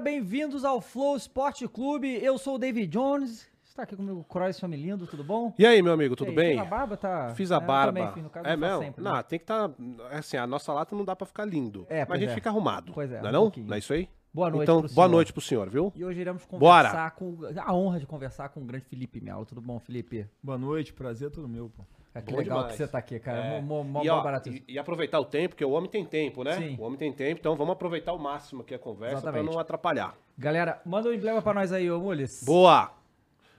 bem-vindos ao Flow Esporte Clube. Eu sou o David Jones. Está aqui comigo o Croix Familindo, tudo bom? E aí, meu amigo, tudo aí, bem? Fez a barba, tá? Fiz a É, barba. também fiz, no caso, é mesmo? sempre, né? Não, tem que estar. assim, a nossa lata não dá pra ficar lindo. É, mas a gente é. fica arrumado. Pois é, Não é um não? pouquinho. Não é isso aí? Boa noite Então, pro boa senhor. noite pro senhor, viu? E hoje iremos Bora. conversar com... A honra de conversar com o grande Felipe Melo. Tudo bom, Felipe? Boa noite, prazer é todo meu, pô. É, que Bom legal demais. que você tá aqui, cara. É. Mó, mó, e, ó, barato. e, e aproveitar o tempo, porque o homem tem tempo, né? Sim. O homem tem tempo, então vamos aproveitar o máximo aqui a conversa Exatamente. pra não atrapalhar. Galera, manda um emblema pra nós aí, ô Mules. Boa!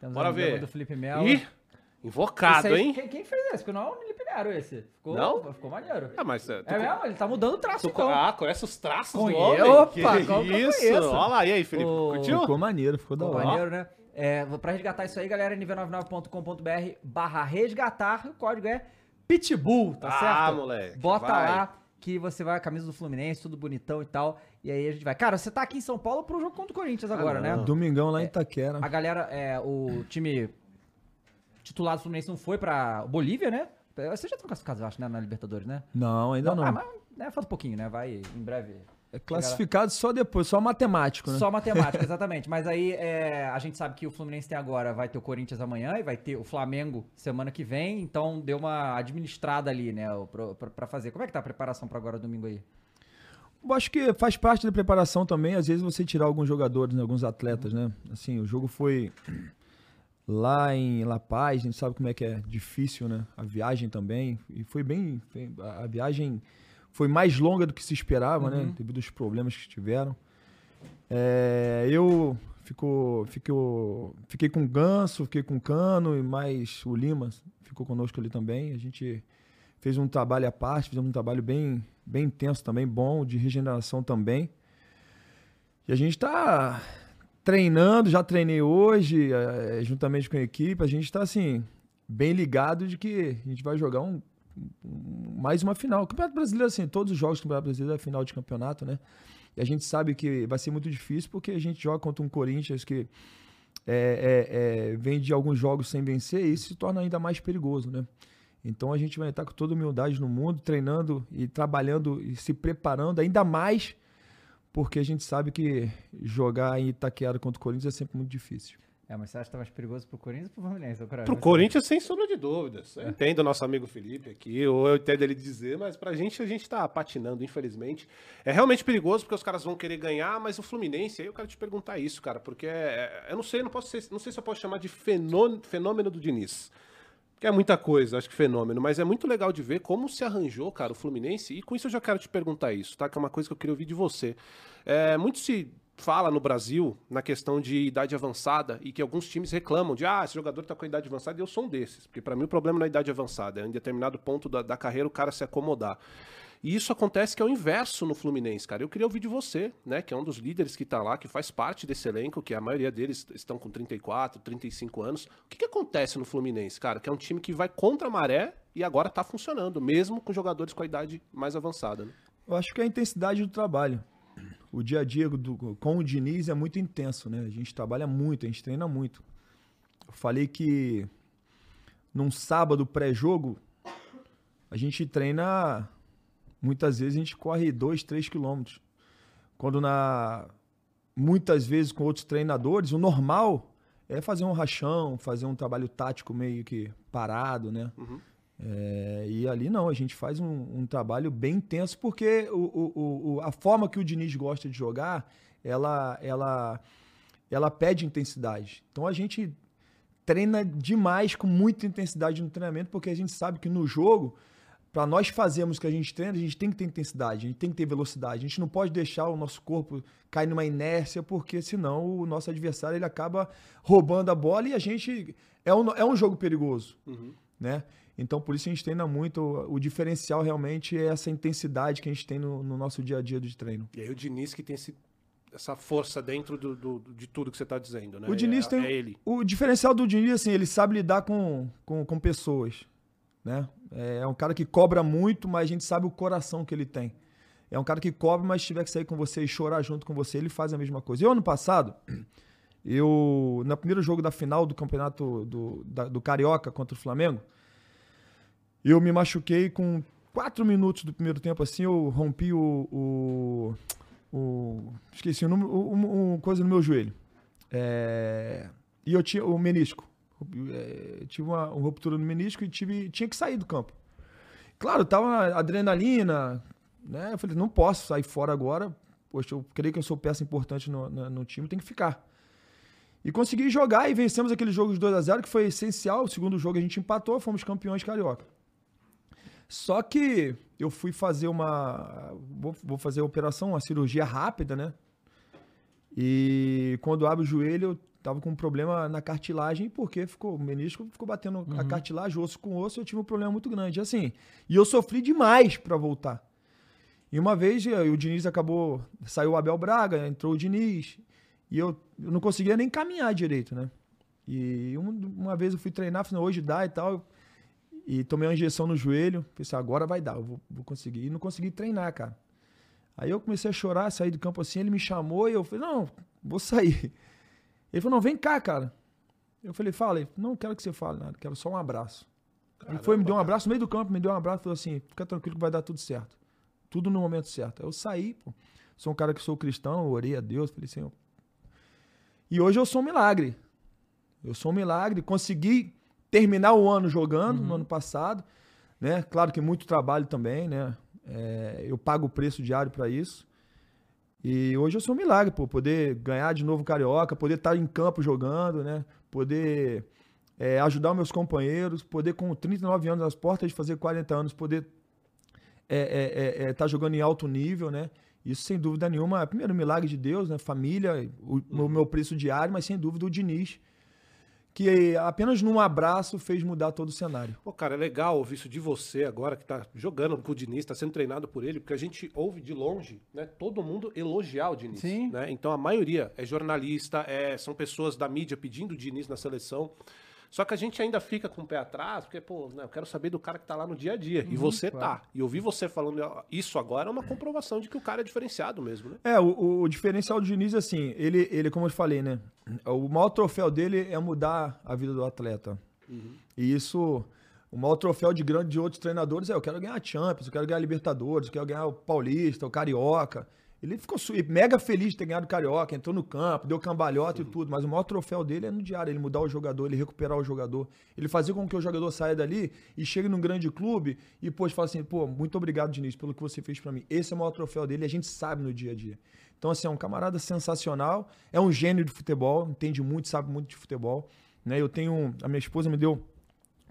Temos Bora um ver. do Felipe Melo. Ih, invocado, aí, hein? Quem, quem fez esse? Porque não é o Felipe Nero esse. Ficou, Não? Ficou maneiro. Ah, mas. é, É mesmo? Ele tá mudando o traço, tu então. ah, conhece os traços Conhe- do homem? Opa, que como que eu isso? Olha lá, e aí, Felipe? Ô, Curtiu? Ficou maneiro, ficou da Ficou hora. maneiro, né? É, pra resgatar isso aí, galera, nv99.com.br barra resgatar, o código é Pitbull, tá Ah, certo? moleque, Bota vai. lá que você vai a camisa do Fluminense, tudo bonitão e tal, e aí a gente vai. Cara, você tá aqui em São Paulo pro jogo contra o Corinthians agora, Ah, né? não. Domingão lá em Itaquera. A galera, é, o time titular do Fluminense não foi pra Bolívia, né? Você já tá classificado, eu acho, né, na Libertadores, né? Não, ainda não. Ah, mas né, falta um pouquinho, né? Vai em breve. É classificado só depois, só matemático, né? Só matemática, exatamente. Mas aí é, a gente sabe que o Fluminense tem agora, vai ter o Corinthians amanhã e vai ter o Flamengo semana que vem, então deu uma administrada ali, né, pra fazer. Como é que tá a preparação pra agora domingo aí? Eu acho que faz parte da preparação também, às vezes você tirar alguns jogadores, né, alguns atletas, né? Assim, o jogo foi lá em La Paz, a gente sabe como é que é difícil, né? A viagem também, e foi bem, a viagem foi mais longa do que se esperava, Uhum. né? Devido aos problemas que tiveram. É, eu fico, fico, fiquei com o Ganso, fiquei com o Cano e mais o Lima ficou conosco ali também. A gente fez um trabalho à parte, fizemos um trabalho bem, bem intenso também, bom, de regeneração também. E a gente está treinando, já treinei hoje, eh, juntamente com a equipe, a gente está assim, bem ligado de que a gente vai jogar um- mais uma final. O Campeonato Brasileiro, assim, todos os jogos do Campeonato Brasileiro é final de campeonato, né? E a gente sabe que vai ser muito difícil porque a gente joga contra um Corinthians que é, é, é, vem de alguns jogos sem vencer e isso se torna ainda mais perigoso, né? Então a gente vai estar com toda humildade no mundo, treinando e trabalhando e se preparando ainda mais, porque a gente sabe que jogar em Itaquera contra o Corinthians é sempre muito difícil. É, mas você acha que tá mais perigoso pro Corinthians ou pro Fluminense? Cara? Pro Corinthians, sem sombra de dúvidas. Eu entendo o nosso amigo Felipe aqui, ou eu entendo ele dizer, mas pra gente, a gente tá patinando, infelizmente. É realmente perigoso porque os caras vão querer ganhar, mas o Fluminense, aí eu quero te perguntar isso, cara, porque é- eu não sei, não posso ser- não sei se eu posso chamar de fenô- fenômeno do Diniz. Que é muita coisa, acho que fenômeno, mas é muito legal de ver como se arranjou, cara, o Fluminense. E com isso eu já quero te perguntar isso, tá? Que é uma coisa que eu queria ouvir de você. É, muito se fala no Brasil na questão de idade avançada e que alguns times reclamam de ah, esse jogador tá com a idade avançada e eu sou um desses. Porque pra mim o problema não é a idade avançada, é em determinado ponto da, da carreira o cara se acomodar. E isso acontece que é o inverso no Fluminense, cara. Eu queria ouvir de você, né, que é um dos líderes que tá lá, que faz parte desse elenco, que a maioria deles estão com 34, 35 anos. O que, que acontece no Fluminense, cara? Que é um time que vai contra a maré e agora tá funcionando, mesmo com jogadores com a idade mais avançada, né? Eu acho que é a intensidade do trabalho. O dia a dia do- com o Diniz é muito intenso, né? A gente trabalha muito, a gente treina muito. Eu falei que num sábado pré-jogo, a gente treina. Muitas vezes a gente corre 2, 3 quilômetros. Quando na. Muitas vezes com outros treinadores, o normal é fazer um rachão, fazer um trabalho tático meio que parado, né? É, e ali não, a gente faz um, um trabalho bem intenso, porque o, o- o- a forma que o Diniz gosta de jogar, ela, ela, ela pede intensidade. Então a gente treina demais, com muita intensidade no treinamento, porque a gente sabe que no jogo, para nós fazermos o que a gente treina, a gente tem que ter intensidade, a gente tem que ter velocidade. A gente não pode deixar o nosso corpo cair numa inércia, porque senão o nosso adversário ele acaba roubando a bola e a gente. É um, é um jogo perigoso né? Então, por isso a gente treina muito. O diferencial realmente é essa intensidade que a gente tem no, no nosso dia a dia de treino. E aí o Diniz que tem esse- essa força dentro do, do- de tudo que você tá dizendo, né? O Diniz é, tem. É ele. O diferencial do Diniz, assim, ele sabe lidar com, com, com pessoas, né? É um cara que cobra muito, mas a gente sabe o coração que ele tem. É um cara que cobra, mas se tiver que sair com você e chorar junto com você, ele faz a mesma coisa. Eu, ano passado, eu, no primeiro jogo da final do campeonato do, da- do Carioca contra o Flamengo, eu me machuquei com quatro minutos do primeiro tempo, assim, eu rompi o, o, o esqueci o número, o- um, um coisa no meu joelho. É, e eu tinha o menisco. É, tive uma, uma ruptura no menisco e tive, tinha que sair do campo. Claro, tava na adrenalina, né? Eu falei, não posso sair fora agora. Poxa, eu creio que eu sou peça importante no, na- no time, tem que ficar. E consegui jogar e vencemos aquele jogo de 2 a 0 que foi essencial. O segundo jogo a gente empatou, fomos campeões carioca. Só que eu fui fazer uma. Vou, vou fazer a operação, uma cirurgia rápida, né? E quando abre o joelho, eu tava com um problema na cartilagem, porque ficou, o menisco ficou batendo a cartilagem, osso com osso, eu tive um problema muito grande. Assim, e eu sofri demais para voltar. E uma vez eh, o Diniz acabou. Saiu o Abel Braga, entrou o Diniz. E eu, eu não conseguia nem caminhar direito, né? E um- uma vez eu fui treinar, falei, hoje dá e tal. E tomei uma injeção no joelho. Pensei, agora vai dar, eu vou, vou conseguir. E não consegui treinar, cara. Aí eu comecei a chorar, saí do campo assim, ele me chamou e eu falei, não, vou sair. Ele falou, não, vem cá, cara. Eu falei, fala. Não quero que você fale nada, quero só um abraço. Ele foi, me deu um abraço no meio do campo, me deu um abraço e falou assim, fica tranquilo que vai dar tudo certo. Tudo no momento certo. Aí eu saí, pô. Sou um cara que sou cristão, orei a Deus, falei, Senhor. E hoje eu sou um milagre. Eu sou um milagre. Consegui terminar o ano jogando, no ano passado. Né? Claro que muito trabalho também, né? É, eu pago o preço diário para isso. E hoje eu sou um milagre, pô. Poder ganhar de novo o Carioca, poder estar em campo jogando, né? Poder é, ajudar os meus companheiros, poder com 39 anos, às portas de fazer 40 anos, poder é, estar jogando em alto nível, né? Isso, sem dúvida nenhuma, é primeiro milagre de Deus, né? Família, o, o meu preço diário, mas sem dúvida o Diniz, que apenas num abraço fez mudar todo o cenário. Pô, cara, é legal ouvir isso de você agora, que tá jogando com o Diniz, tá sendo treinado por ele, porque a gente ouve de longe, né, todo mundo elogiar o Diniz. Sim. Né? Então a maioria é jornalista, é, são pessoas da mídia pedindo o Diniz na seleção. Só que a gente ainda fica com o pé atrás, porque, pô, né, eu quero saber do cara que tá lá no dia a dia. e você tá. E ouvir você falando isso agora é uma comprovação de que o cara é diferenciado mesmo, né? É, o, o diferencial do Diniz, assim, ele, ele, como eu falei, né? O maior troféu dele é mudar a vida do atleta. E isso, o maior troféu de grande de outros treinadores é eu quero ganhar a Champions, eu quero ganhar a Libertadores, eu quero ganhar o Paulista, o Carioca. Ele ficou mega feliz de ter ganhado o Carioca, entrou no campo, deu cambalhota e tudo, mas o maior troféu dele é no diário, ele mudar o jogador, ele recuperar o jogador, ele fazer com que o jogador saia dali e chegue num grande clube e, pô, fala assim, pô, muito obrigado, Diniz, pelo que você fez pra mim. Esse é o maior troféu dele e a gente sabe no dia a dia. Então, assim, é um camarada sensacional, é um gênio de futebol, entende muito, sabe muito de futebol, né? Eu tenho, a minha esposa me deu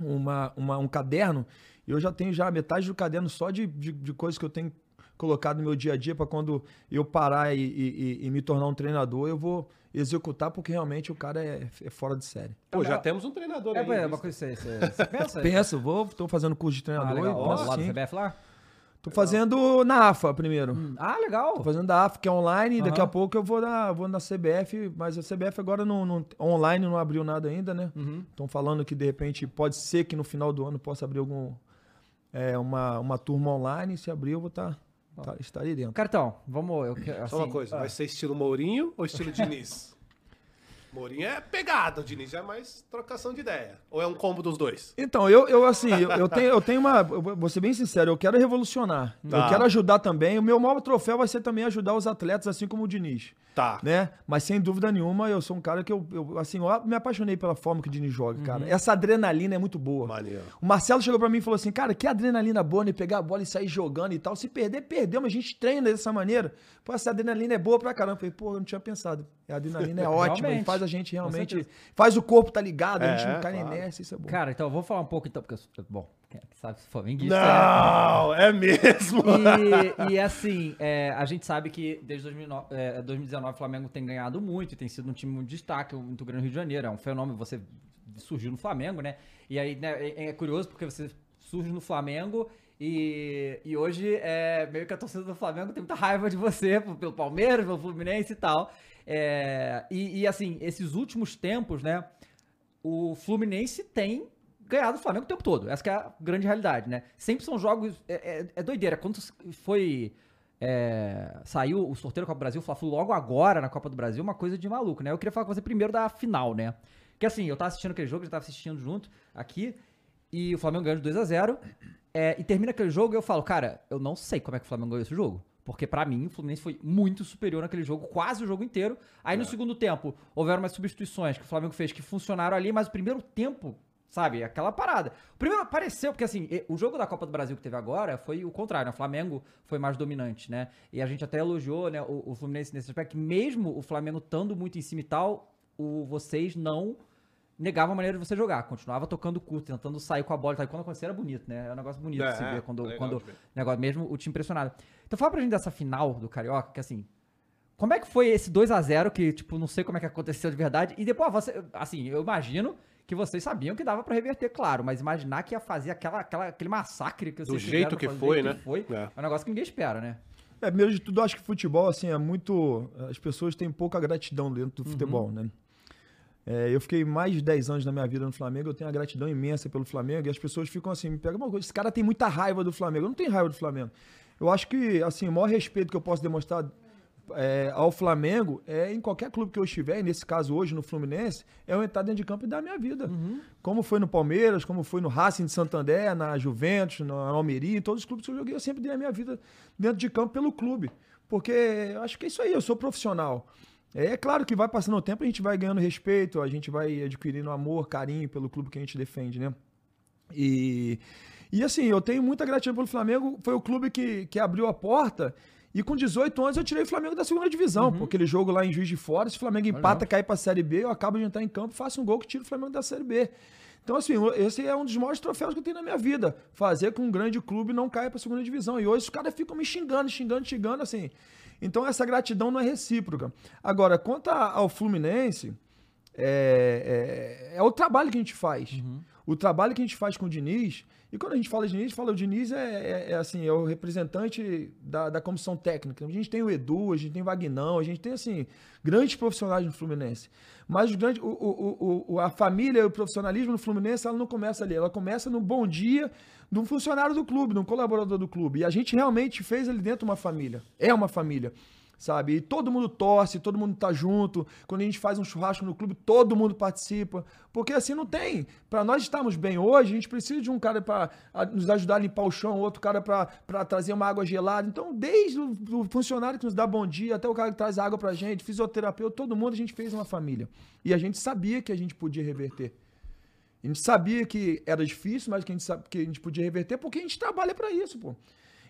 uma, uma- um caderno e eu já tenho já metade do caderno só de, de, de coisas que eu tenho colocado no meu dia a dia para quando eu parar e, e- e- e me tornar um treinador, eu vou executar porque realmente o cara é, é fora de série. Pô, já temos um treinador É, aí. é uma coisa você, você, pensa? Penso, vou, tô fazendo curso de Ah, treinador legal. e Ó, penso lá do. CBF lá? Tô fazendo na AFA primeiro. Ah, legal. Tô fazendo da AFA, que é online, e daqui a pouco eu vou na, vou na CBF, mas a CBF agora não, não- online não abriu nada ainda, né? Uhum. Estão falando que de repente pode ser que no final do ano possa abrir algum é, uma, uma turma online. Se abrir, eu vou estar tá, estarei dentro. Cartão, vamos. Eu, quero- Só uma assim, coisa, ah, vai ser estilo Mourinho ou estilo Diniz? Mourinho é pegada, o Diniz é mais trocação de ideia. Ou é um combo dos dois? Então, eu, eu assim, eu, eu tenho, eu tenho uma. eu vou vou ser bem sincero, eu quero revolucionar. Tá. Eu quero ajudar também. O meu maior troféu vai ser também ajudar os atletas, assim como o Diniz. Tá. né? Mas sem dúvida nenhuma, eu sou um cara que eu, eu, assim, eu me apaixonei pela forma que o Diniz joga, cara. Essa adrenalina é muito boa. Maneiro. O Marcelo chegou pra mim e falou assim, cara, que adrenalina boa, né? Pegar a bola e sair jogando e tal. Se perder, perdeu, mas a gente treina dessa maneira. Pô, essa adrenalina é boa pra caramba. Eu falei, pô, eu não tinha pensado. A adrenalina é ótima e faz a gente realmente... Faz o corpo tá ligado, a gente É, não cai na claro. inércia, isso é bom. Cara, então eu vou falar um pouco então, porque eu bom, sabe se flamenguista. né? Não, é mesmo. E, e, assim, é, a gente sabe que desde 2009, é, 2019 o Flamengo tem ganhado muito, e tem sido um time muito destaque, muito grande no Rio de Janeiro. É um fenômeno, você surgiu no Flamengo, né? E aí né, é, é curioso porque você surge no Flamengo e, e hoje é meio que a torcida do Flamengo tem muita raiva de você, pelo Palmeiras, pelo Fluminense e tal. É, e, e, assim, esses últimos tempos, né? O Fluminense tem ganhado o Flamengo o tempo todo. Essa que é a grande realidade, né? Sempre são jogos. É, é- é doideira. Quando foi. é, saiu o sorteio da Copa do Brasil, o logo agora na Copa do Brasil, uma coisa de maluco, né? Eu queria falar com você primeiro da final, né? Que assim, eu tava assistindo aquele jogo, já tava assistindo junto aqui, e o Flamengo ganhou de 2 a 0 é, e termina aquele jogo e eu falo, cara, eu não sei como é que o Flamengo ganhou esse jogo. Porque pra mim o Fluminense foi muito superior naquele jogo, quase o jogo inteiro. Aí no segundo tempo, houveram umas substituições que o Flamengo fez que funcionaram ali, mas o primeiro tempo, sabe, aquela parada. O primeiro pareceu, porque assim, o jogo da Copa do Brasil que teve agora foi o contrário, né? O Flamengo foi mais dominante, né? E a gente até elogiou, né, o, o Fluminense nesse aspecto, que mesmo o Flamengo estando muito em cima e tal, o, vocês não negavam a maneira de você jogar, continuava tocando curto, tentando sair com a bola, e quando acontecia era bonito, né? É um negócio bonito de se É, ver quando, legal quando negócio, mesmo o time pressionado. Então fala pra gente dessa final do Carioca, que assim, como é que foi esse 2 a 0 que, tipo, não sei como é que aconteceu de verdade, e depois, você, assim, eu imagino que vocês sabiam que dava pra reverter, claro, mas imaginar que ia fazer aquela, aquela, aquele massacre que vocês Do fizeram, jeito que foi, jeito né? que foi, É. é um negócio que ninguém espera, né? É, primeiro de tudo, eu acho que futebol, assim, é muito. As pessoas têm pouca gratidão dentro do Uhum. futebol, né? É, eu fiquei mais de 10 anos na minha vida no Flamengo, eu tenho uma gratidão imensa pelo Flamengo, e as pessoas ficam assim, me pegam uma coisa, esse cara tem muita raiva do Flamengo. Eu não tenho raiva do Flamengo. Eu acho que, assim, o maior respeito que eu posso demonstrar é, ao Flamengo é em qualquer clube que eu estiver, e nesse caso hoje no Fluminense, é eu entrar dentro de campo e dar a minha vida. Como foi no Palmeiras, como foi no Racing de Santander, na Juventus, na Almeria, em todos os clubes que eu joguei, eu sempre dei a minha vida dentro de campo pelo clube. Porque eu acho que é isso aí, eu sou profissional. É, é claro que vai passando o tempo, a gente vai ganhando respeito, a gente vai adquirindo amor, carinho pelo clube que a gente defende, né? E, e assim, eu tenho muita gratidão pelo Flamengo. Foi o clube que, que abriu a porta. E com 18 anos eu tirei o Flamengo da segunda divisão. Porque aquele jogo lá em Juiz de Fora, se o Flamengo empata, cai pra Série B, eu acabo de entrar em campo, faço um gol que tira o Flamengo da Série B. Então, assim, esse é um dos maiores troféus que eu tenho na minha vida. Fazer com um grande clube não caia pra segunda divisão. E hoje os caras ficam me xingando, xingando, xingando, assim. Então, essa gratidão não é recíproca. Agora, quanto ao Fluminense, é, é, é o trabalho que a gente faz. O trabalho que a gente faz com o Diniz. E quando a gente fala de Diniz, fala o Diniz é, é- é assim, é o representante da, da comissão técnica. A gente tem o Edu, a gente tem o Vagnão, a gente tem assim, grandes profissionais no Fluminense. Mas o, o, o- o- a família e o profissionalismo no Fluminense, ela não começa ali, ela começa no bom dia de um funcionário do clube, de um colaborador do clube. E a gente realmente fez ali dentro uma família. É uma família sabe? E todo mundo torce, todo mundo tá junto. Quando a gente faz um churrasco no clube, todo mundo participa. Porque assim não tem. Para nós estarmos bem hoje, a gente precisa de um cara para nos ajudar a limpar o chão, outro cara para trazer uma água gelada. Então, desde o funcionário que nos dá bom dia, até o cara que traz água pra gente, fisioterapeuta, todo mundo a gente fez uma família. E a gente sabia que a gente podia reverter. A gente sabia que era difícil, mas que a gente, sabe, que a gente podia reverter porque a gente trabalha para isso, pô.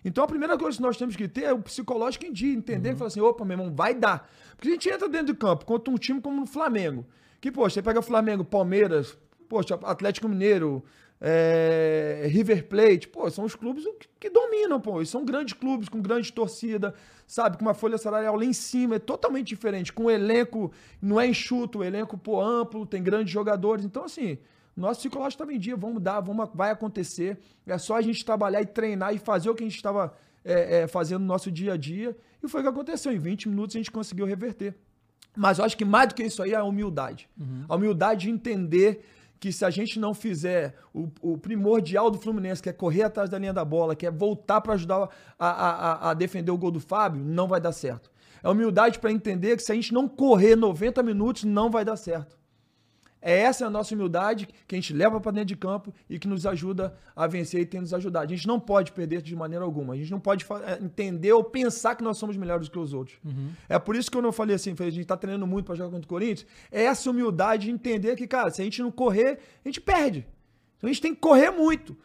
Então a primeira coisa que nós temos que ter é o psicológico em dia, entender que fala assim, opa, meu irmão, vai dar. Porque a gente entra dentro de campo contra um time como o Flamengo. Que, poxa, você pega Flamengo, Palmeiras, poxa, Atlético Mineiro, é, River Plate, pô, são os clubes que, que dominam, pô. E são grandes clubes, com grande torcida, sabe? Com uma folha salarial lá em cima, é totalmente diferente. Com um elenco, não é enxuto, o elenco, pô, amplo, tem grandes jogadores. Então, assim, nosso psicológico estava em dia, vamos dar, vamos, vai acontecer. É só a gente trabalhar e treinar e fazer o que a gente estava é, é, fazendo no nosso dia a dia. E foi o que aconteceu. Em 20 minutos a gente conseguiu reverter. Mas eu acho que mais do que isso aí é a humildade. A humildade de entender que se a gente não fizer o, o primordial do Fluminense, que é correr atrás da linha da bola, que é voltar para ajudar a, a, a- a defender o gol do Fábio, não vai dar certo. É humildade para entender que se a gente não correr 90 minutos, não vai dar certo. É essa a nossa humildade que a gente leva para dentro de campo e que nos ajuda a vencer e tem nos ajudado. A gente não pode perder de maneira alguma. A gente não pode eh, entender ou pensar que nós somos melhores do que os outros. É por isso que eu não falei assim, a gente tá treinando muito para jogar contra o Corinthians. É essa humildade de entender que, cara, se a gente não correr, a gente perde. Então a gente tem que correr muito.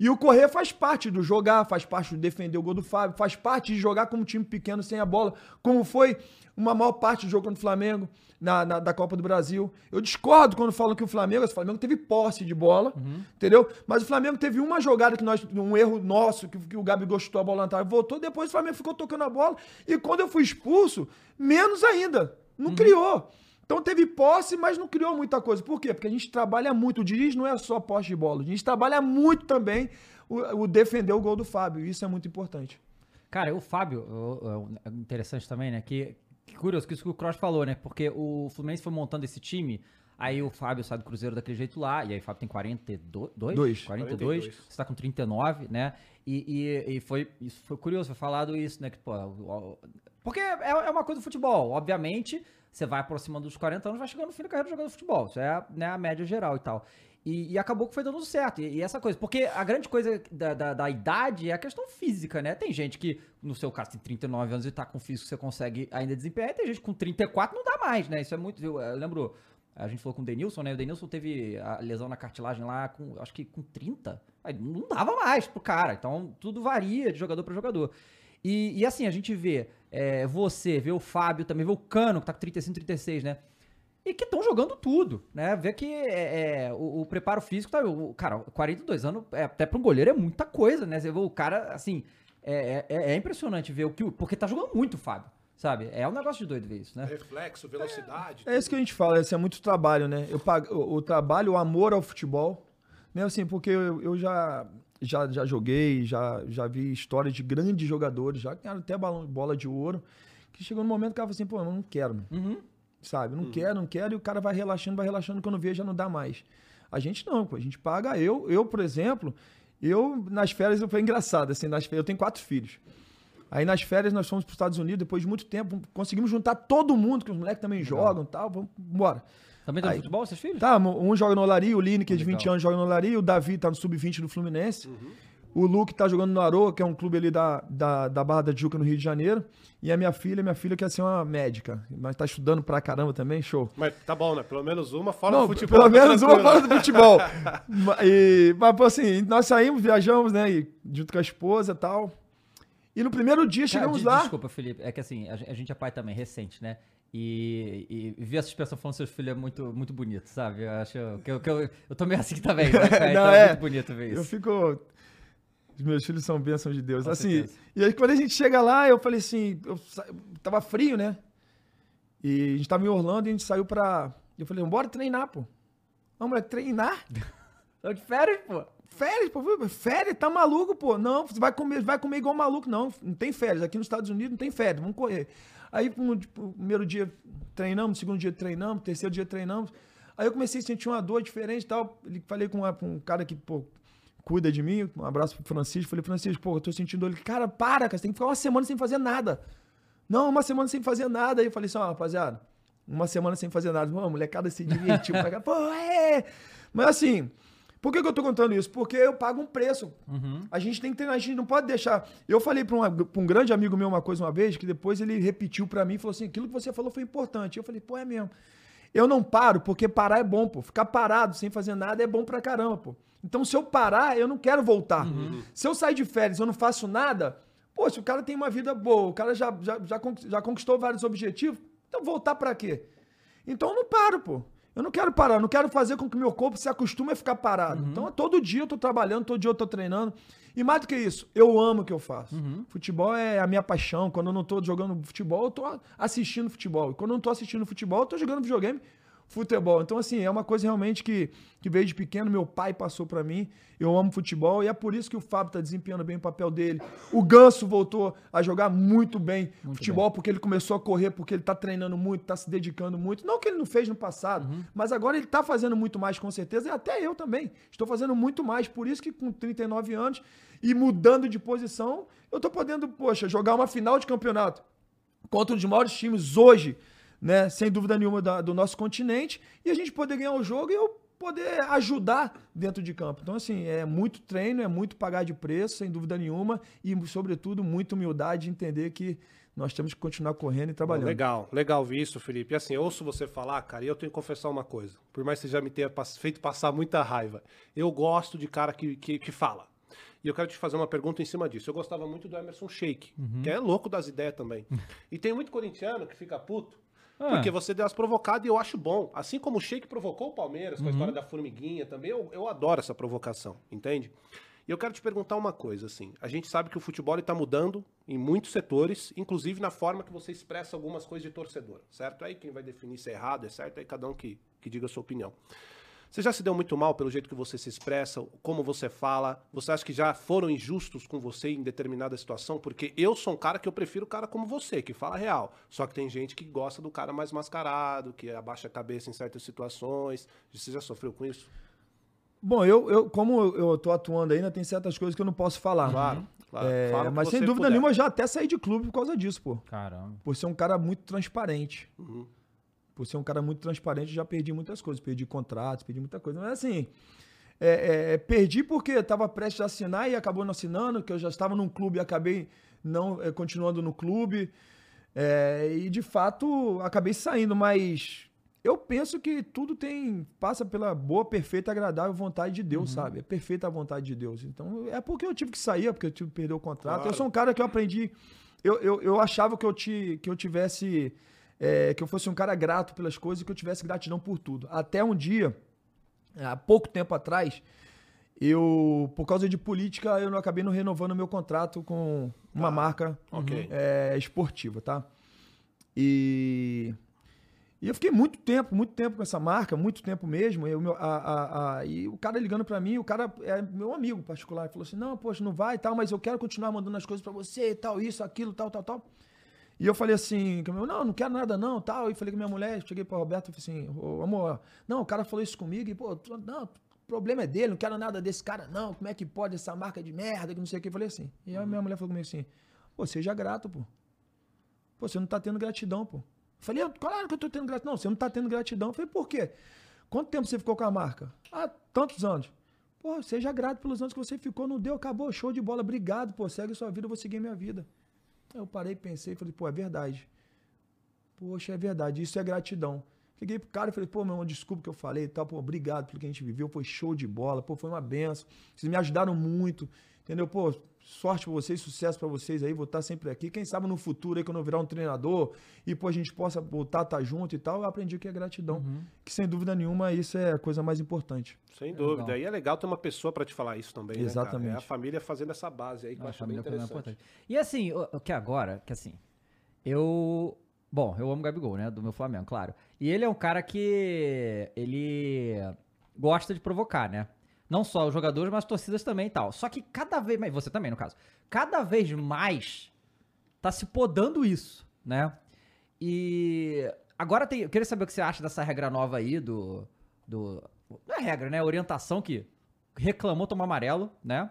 E o correr faz parte do jogar, faz parte do defender o gol do Fábio, faz parte de jogar como um time pequeno sem a bola, como foi uma maior parte do jogo contra o Flamengo na, na- da Copa do Brasil. Eu discordo quando falam que o Flamengo, o Flamengo teve posse de bola, entendeu? Mas o Flamengo teve uma jogada que nós, um erro nosso, que, que o Gabi gostou a bola na trave, voltou, depois o Flamengo ficou tocando a bola, e quando eu fui expulso, menos ainda, não criou. Então teve posse, mas não criou muita coisa. Por quê? Porque a gente trabalha muito. O Diniz não é só posse de bola. A gente trabalha muito também o, o defender o gol do Fábio. Isso é muito importante. Cara, o Fábio, é interessante também, né? Que, que curioso, que isso que o Cross falou, né? Porque o Fluminense foi montando esse time, aí o Fábio sai do Cruzeiro daquele jeito lá, e aí o Fábio tem 42? Dois. 42, 42. você tá com 39, né? E, e, e foi, isso foi curioso, foi falado isso, né? Que, pô, porque é, é uma coisa do futebol, obviamente, você vai aproximando dos 40 anos, vai chegando no fim da carreira jogando futebol, isso é a, né, a média geral e tal. E, e acabou que foi dando certo. E, e essa coisa, porque a grande coisa da, da, da idade é a questão física, né? Tem gente que, no seu caso, tem 39 anos e tá com físico você consegue ainda desempenhar, e tem gente com 34 não dá mais, né? Isso é muito. Eu, eu lembro, a gente falou com o Denilson, né? O Denilson teve a lesão na cartilagem lá com, acho que com 30. Aí não dava mais pro cara. Então, tudo varia de jogador para jogador. E, e, assim, a gente vê é, você, vê o Fábio também, vê o Cano, que tá com 35, 36, né? E que estão jogando tudo, né? Vê que é, é, o, o, preparo físico tá. O, cara, 42 anos, é, até para um goleiro é muita coisa, né? Você vê o cara, assim. É, é, é, impressionante ver o que. Porque tá jogando muito, Fábio. Sabe? É um negócio de doido ver isso, né? Reflexo, velocidade. É, é isso que a gente fala, esse é muito trabalho, né? Eu pago, o, o trabalho, o amor ao futebol. Né? Assim, porque eu, eu já já, já joguei, já, já vi histórias de grandes jogadores, já ganharam até balão, bola de ouro, que chegou no momento que o cara falou assim, pô, eu não quero, uhum. sabe? Não uhum. quero, não quero, e o cara vai relaxando, vai relaxando, quando vê já não dá mais. A gente não, pô, a gente paga, eu, eu por exemplo, eu nas férias foi engraçado, assim, nas férias, eu tenho quatro filhos. Aí nas férias nós fomos para os Estados Unidos, depois de muito tempo, conseguimos juntar todo mundo, que os moleques também Legal. jogam e tal, vamos embora. Também tá no futebol, seus filhos? Tá, um joga no Olari, o Line, que é de 20 anos, joga no Olari, o Davi tá no Sub-20 do Fluminense. Uhum. O Luke tá jogando no Aroa, que é um clube ali da, da, da Barra da Tijuca, no Rio de Janeiro. E a minha filha, minha filha quer ser uma médica, mas tá estudando pra caramba também, show. Mas tá bom, né? Pelo menos uma fora Não, do futebol. Pelo tá menos uma fora do futebol. e, mas, assim, nós saímos, viajamos, né? E, junto com a esposa e tal. E no primeiro dia chegamos Cara, lá. Desculpa, Felipe, é que assim, a gente é pai também, recente, né? E, e, ver essa expressão falando seu filho é muito, muito bonito, sabe? Eu acho que eu, que eu, eu tô meio assim também, né? É, Não, então é, é muito bonito ver isso. Eu fico. Os meus filhos são bênçãos de Deus. Com assim, certeza. e aí quando a gente chega lá, eu falei assim, eu tava frio, né? E a gente tava em Orlando e a gente saiu pra. Eu falei, bora treinar, pô. Vamos, moleque, treinar? Tô de férias, pô. Férias, pô. Férias, tá maluco, pô. Não, você vai comer, vai comer igual maluco. Não, não tem férias. Aqui nos Estados Unidos não tem férias. Vamos correr. Aí, tipo, primeiro dia treinamos, segundo dia treinamos, terceiro dia treinamos. Aí eu comecei a sentir uma dor diferente e tal. Falei com, uma, com um cara que, pô, cuida de mim. Um abraço pro Francisco. Falei, Francisco, pô, eu tô sentindo dor. Ele, cara, para, cara, você tem que ficar uma semana sem fazer nada. Não, uma semana sem fazer nada. Aí eu falei assim, ó, rapaziada, uma semana sem fazer nada. Pô, a molecada se divertiu. Pô, é! Mas assim, por que, que eu tô contando isso? Porque eu pago um preço. Uhum. A gente tem que treinar, a gente não pode deixar. Eu falei para um, um grande amigo meu uma coisa uma vez, que depois ele repetiu para mim e falou assim: aquilo que você falou foi importante. Eu falei, pô, é mesmo. Eu não paro, porque parar é bom, pô. Ficar parado sem fazer nada é bom pra caramba, pô. Então, se eu parar, eu não quero voltar. Uhum. Se eu sair de férias eu não faço nada, pô, se o cara tem uma vida boa, o cara já, já, já, já conquistou vários objetivos, então voltar para quê? Então eu não paro, pô. Eu não quero parar, não quero fazer com que meu corpo se acostume a ficar parado. Uhum. Então, todo dia eu tô trabalhando, todo dia eu tô treinando. E mais do que isso, eu amo o que eu faço. Uhum. Futebol é a minha paixão. Quando eu não tô jogando futebol, eu tô assistindo futebol. E quando eu não tô assistindo futebol, eu tô jogando videogame futebol. Então, assim, é uma coisa realmente que, que veio de pequeno, meu pai passou para mim. Eu amo futebol e é por isso que o Fábio tá desempenhando bem o papel dele. O Ganso voltou a jogar muito bem muito futebol, bem. porque ele começou a correr, porque ele tá treinando muito, tá se dedicando muito. Não que ele não fez no passado, uhum. mas agora ele tá fazendo muito mais, com certeza, e até eu também. Estou fazendo muito mais. Por isso que com 39 anos e mudando de posição, eu tô podendo, poxa, jogar uma final de campeonato contra um dos maiores times hoje né, sem dúvida nenhuma, da, do nosso continente, e a gente poder ganhar o jogo e eu poder ajudar dentro de campo. Então, assim, é muito treino, é muito pagar de preço, sem dúvida nenhuma, e, sobretudo, muita humildade de entender que nós temos que continuar correndo e trabalhando. Legal, legal ver isso, Felipe. E assim, eu ouço você falar, cara, e eu tenho que confessar uma coisa. Por mais que você já me tenha feito passar muita raiva, eu gosto de cara que, que, que fala. E eu quero te fazer uma pergunta em cima disso. Eu gostava muito do Emerson Sheik, uhum. que é louco das ideias também. e tem muito corintiano que fica puto ah. Porque você deu as provocadas e eu acho bom. Assim como o Sheik provocou o Palmeiras com uhum. a história da formiguinha também, eu, eu adoro essa provocação, entende? E eu quero te perguntar uma coisa, assim. A gente sabe que o futebol está mudando em muitos setores, inclusive na forma que você expressa algumas coisas de torcedor, certo? Aí quem vai definir se é errado, é certo, aí cada um que, que diga a sua opinião. Você já se deu muito mal pelo jeito que você se expressa, como você fala? Você acha que já foram injustos com você em determinada situação? Porque eu sou um cara que eu prefiro o cara como você, que fala real. Só que tem gente que gosta do cara mais mascarado, que abaixa a cabeça em certas situações. Você já sofreu com isso? Bom, eu, eu como eu estou atuando ainda, tem certas coisas que eu não posso falar. Claro. claro. É, mas sem dúvida puder. nenhuma, eu já até saí de clube por causa disso, pô. Caramba. Por ser um cara muito transparente. Uhum. Por ser um cara muito transparente, já perdi muitas coisas. Perdi contratos, perdi muita coisa. Mas assim, é, é, perdi porque estava prestes a assinar e acabou não assinando, que eu já estava num clube e acabei não é, continuando no clube. É, e de fato acabei saindo, mas eu penso que tudo tem passa pela boa, perfeita, agradável vontade de Deus, uhum. sabe? É perfeita a vontade de Deus. Então é porque eu tive que sair, é porque eu tive que perder o contrato. Claro. Eu sou um cara que eu aprendi. Eu, eu, eu achava que eu, te, que eu tivesse. É, que eu fosse um cara grato pelas coisas e que eu tivesse gratidão por tudo. Até um dia há pouco tempo atrás, eu, por causa de política, eu não acabei não renovando meu contrato com uma ah, marca okay. é, esportiva, tá? E, e eu fiquei muito tempo, muito tempo com essa marca, muito tempo mesmo. Eu, a, a, a, e o cara ligando para mim, o cara é meu amigo particular, falou assim: não, poxa, não vai e tal, mas eu quero continuar mandando as coisas para você e tal, isso, aquilo, tal, tal, tal. E eu falei assim, não, não quero nada não, tal. E falei com minha mulher, cheguei pra Roberto e falei assim, oh, amor, não, o cara falou isso comigo e, pô, não, o problema é dele, não quero nada desse cara não, como é que pode essa marca de merda, que não sei o que. Eu falei assim. E a minha mulher falou comigo assim, pô, seja grato, pô. Pô, você não tá tendo gratidão, pô. Eu falei, claro que eu tô tendo gratidão. Não, você não tá tendo gratidão. Eu falei, por quê? Quanto tempo você ficou com a marca? Ah, tantos anos. Pô, seja grato pelos anos que você ficou, não deu, acabou, show de bola, obrigado, pô, segue sua vida, eu vou seguir minha vida. Eu parei, pensei falei, pô, é verdade. Poxa, é verdade, isso é gratidão. Liguei pro cara e falei, pô, meu desculpa que eu falei e tal, pô, obrigado pelo que a gente viveu, foi show de bola, pô, foi uma benção. Vocês me ajudaram muito, entendeu? Pô, sorte pra vocês, sucesso para vocês aí, vou estar sempre aqui. Quem sabe no futuro aí, quando eu virar um treinador e, pô, a gente possa voltar a estar junto e tal, eu aprendi o que é gratidão. Uhum. Que sem dúvida nenhuma, isso é a coisa mais importante. Sem dúvida. É e é legal ter uma pessoa para te falar isso também, Exatamente. Né, é a família fazendo essa base aí, que a eu acho bem é interessante. E assim, o que agora, que assim, eu Bom, eu amo o Gabigol, né? Do meu Flamengo, claro. E ele é um cara que. Ele gosta de provocar, né? Não só os jogadores, mas as torcidas também e tal. Só que cada vez mais. Você também, no caso. Cada vez mais tá se podando isso, né? E. Agora tem. Eu queria saber o que você acha dessa regra nova aí do. do não é regra, né? Orientação que reclamou tomar amarelo, né?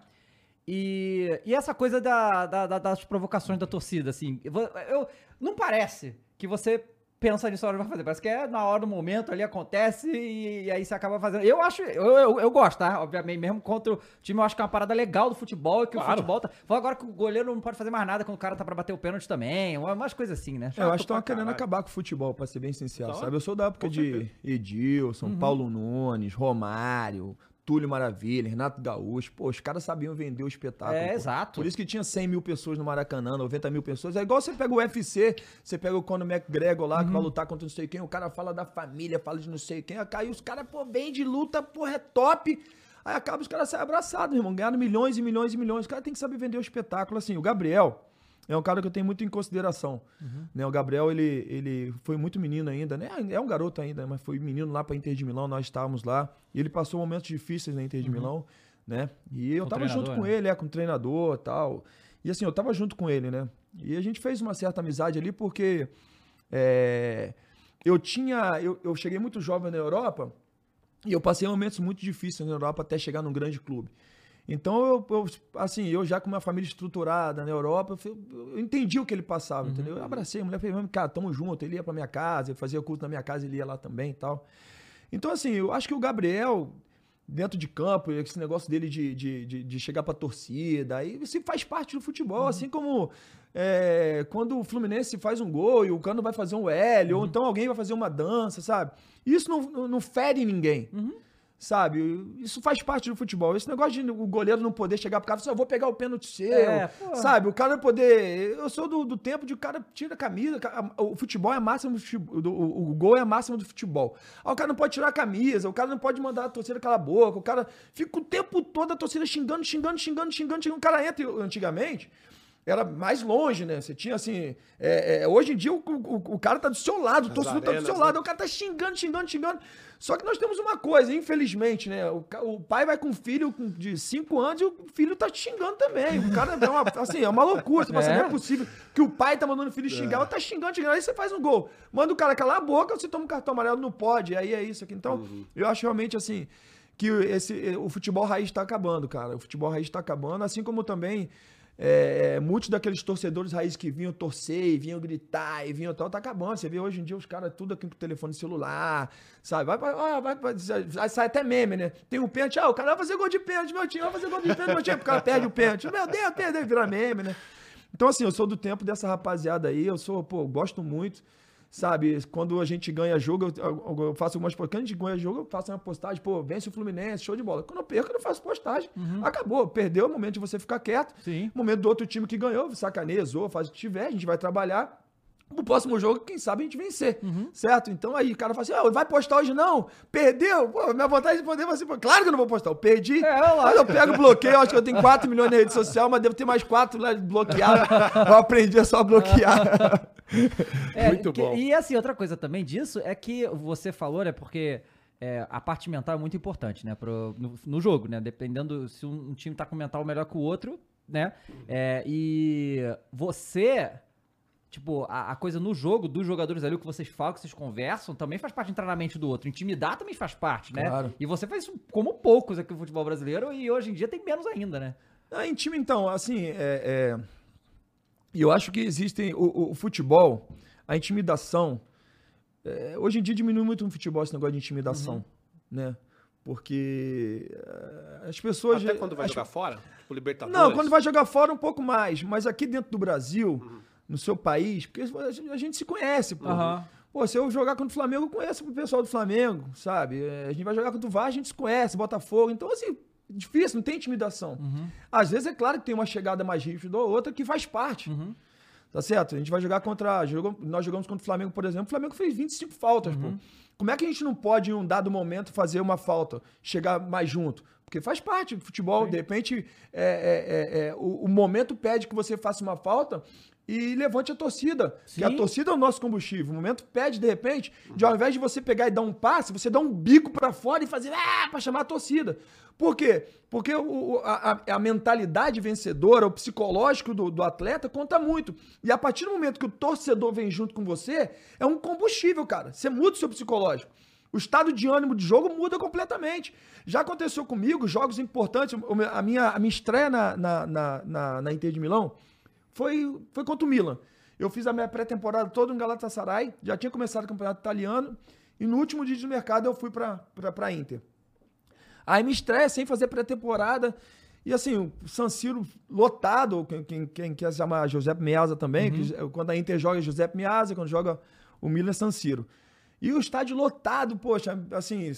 E, e essa coisa da, da, das provocações da torcida, assim. Eu, eu, não parece que você pensa nisso na hora de fazer. Parece que é na hora do momento ali acontece e, e aí você acaba fazendo. Eu acho, eu, eu, eu, gosto, tá? Obviamente, mesmo contra o time, eu acho que é uma parada legal do futebol e que claro. o futebol tá. Fala agora que o goleiro não pode fazer mais nada quando o cara tá pra bater o pênalti também. Umas coisas assim, né? É, eu acho que estão querendo acabar com o futebol, pra ser bem sincero, então, sabe? Eu sou da época de Edilson, uhum. Paulo Nunes, Romário, Túlio Maravilha, Renato Gaúcho. Pô, os caras sabiam vender o espetáculo. É, pô. exato. Por isso que tinha 100 mil pessoas no Maracanã, 90 mil pessoas. É igual você pega o UFC, você pega o Conor McGregor lá, uhum. que vai lutar contra não sei quem, o cara fala da família, fala de não sei quem. Aí os caras, pô, bem de luta, porra, é top. Aí acaba os caras saindo abraçados, irmão, ganhando milhões e milhões e milhões. O cara tem que saber vender o espetáculo. Assim, o Gabriel, é um cara que eu tenho muito em consideração. Uhum. Né, o Gabriel, ele, ele foi muito menino ainda, né? É um garoto ainda, mas foi menino lá para Inter de Milão, nós estávamos lá. E ele passou momentos difíceis na Inter de uhum. Milão, né? E eu com tava junto com né? ele, é, com o treinador e tal. E assim, eu tava junto com ele, né? E a gente fez uma certa amizade ali porque é, eu tinha. Eu, eu cheguei muito jovem na Europa e eu passei momentos muito difíceis na Europa até chegar num grande clube. Então, eu, eu, assim, eu já com uma família estruturada na Europa, eu, eu entendi o que ele passava, uhum. entendeu? Eu abracei a mulher, falei, cara, tamo junto. Ele ia pra minha casa, eu fazia culto na minha casa, ele ia lá também e tal. Então, assim, eu acho que o Gabriel, dentro de campo, esse negócio dele de, de, de, de chegar pra torcida, aí isso faz parte do futebol, uhum. assim como é, quando o Fluminense faz um gol e o Cano vai fazer um L, uhum. ou então alguém vai fazer uma dança, sabe? Isso não, não fere ninguém. Uhum. Sabe? Isso faz parte do futebol. Esse negócio de o goleiro não poder chegar pro cara e falar, eu vou pegar o pênalti seu. É, sabe? O cara poder. Eu sou do, do tempo de o cara tira a camisa. O futebol é a máxima do futebol. O, o gol é a máxima do futebol. Aí o cara não pode tirar a camisa, o cara não pode mandar a torcida calar a boca. O cara fica o tempo todo a torcida xingando, xingando, xingando, xingando, xingando. O cara entra antigamente era mais longe, né? Você tinha assim. É, é, hoje em dia o, o, o, cara tá do seu lado, o torcedor tá do seu lado, né? o cara tá xingando, xingando, xingando. Só que nós temos uma coisa, infelizmente, né? O, o pai vai com um filho de 5 anos e o filho tá te xingando também. O cara é uma, assim, é uma loucura. Você fala, é. não é possível que o pai tá mandando o filho xingar, é. tá xingando, xingando. Aí você faz um gol. Manda o cara calar a boca, você toma um cartão amarelo, não pode. Aí é isso aqui. Então, uhum. eu acho realmente assim que esse, o futebol raiz está acabando, cara. O futebol raiz está acabando, assim como também é, muitos daqueles torcedores raiz que vinham torcer, e vinham gritar, e vinham tal, tá acabando. Você vê hoje em dia os caras tudo aqui com telefone celular, sabe? Vai, vai, vai, vai, vai, sai até meme, né? Tem um pênalti, ah, o cara vai fazer gol de pênalti, meu time, vai fazer gol de pênalti, meu time, o cara perde o pênalti. Meu Deus, perdeu, vira meme, né? Então, assim, eu sou do tempo dessa rapaziada aí, eu sou, pô, gosto muito sabe? Quando a gente ganha jogo, eu, eu faço algumas postagens. Quando a gente ganha jogo, eu faço uma postagem, pô, vence o Fluminense, show de bola. Quando eu perco, eu não faço postagem. Uhum. Acabou. Perdeu o momento de você ficar quieto. Sim. O momento do outro time que ganhou, sacaneia, zoa, faz o que tiver, a gente vai trabalhar. No próximo jogo, quem sabe a gente vencer, uhum. certo? Então aí o cara fala assim: oh, vai postar hoje não? Perdeu? Pô, minha vontade de poder você. Claro que eu não vou postar, eu perdi. É, mas eu pego o bloqueio, acho que eu tenho 4 milhões na rede social, mas devo ter mais 4 lá bloqueados. eu aprendi a só bloquear. É, muito bom. Que, e assim, outra coisa também disso é que você falou, né? Porque é, a parte mental é muito importante, né? Pro, no, no jogo, né? Dependendo se um, um, time tá com mental melhor que o outro, né? É, e você Tipo, a, a, coisa no jogo dos jogadores ali, o que vocês falam, que vocês conversam, também faz parte do treinamento do outro. Intimidar também faz parte, né? Claro. E você faz isso como poucos aqui no futebol brasileiro e hoje em dia tem menos ainda, né? Ah, em time, então, assim, é, é... eu acho que existem. O, o futebol, a intimidação. É, hoje em dia diminui muito no futebol esse negócio de intimidação, uhum. né? Porque é, as pessoas. Até quando vai as... jogar fora? Tipo, Libertadores? Não, quando vai jogar fora um pouco mais. Mas aqui dentro do Brasil. Uhum no seu país, porque a gente se conhece, pô. Uhum. Pô, se eu jogar contra o Flamengo, eu conheço o pessoal do Flamengo, sabe? É, a gente vai jogar contra o Vasco, a gente se conhece, Botafogo. Então, assim, difícil, não tem intimidação. Uhum. Às vezes é claro que tem uma chegada mais rígida ou outra que faz parte. Uhum. Tá certo? A gente vai jogar contra. Jogou, nós jogamos contra o Flamengo, por exemplo. O Flamengo fez 25 faltas, uhum. pô. Como é que a gente não pode, em um dado momento, fazer uma falta, chegar mais junto? Porque faz parte do futebol. Sim. De repente, é, é, é, é o, o, momento pede que você faça uma falta e levante a torcida. Sim. Que a torcida é o nosso combustível. O momento pede, de repente, de ao invés de você pegar e dar um passe, você dá um bico para fora e fazer ah, para chamar a torcida. Por quê? Porque o, a, a, mentalidade vencedora, o psicológico do, do, atleta conta muito. E a partir do momento que o torcedor vem junto com você, é um combustível, cara. Você muda o seu psicológico. O estado de ânimo de jogo muda completamente. Já aconteceu comigo, jogos importantes. A minha, a minha estreia na, na, na, na, na Inter de Milão foi, foi contra o Milan. Eu fiz a minha pré-temporada toda em Galatasaray, já tinha começado o campeonato italiano, e no último dia de mercado eu fui para a Inter. Aí me estresse sem fazer pré-temporada. E assim, o San Siro lotado, quem, quem quer se chamar Giuseppe Meazza também, uhum. que, quando a Inter joga Giuseppe Meazza, quando joga o Milan é San Siro. E o estádio lotado, poxa, assim,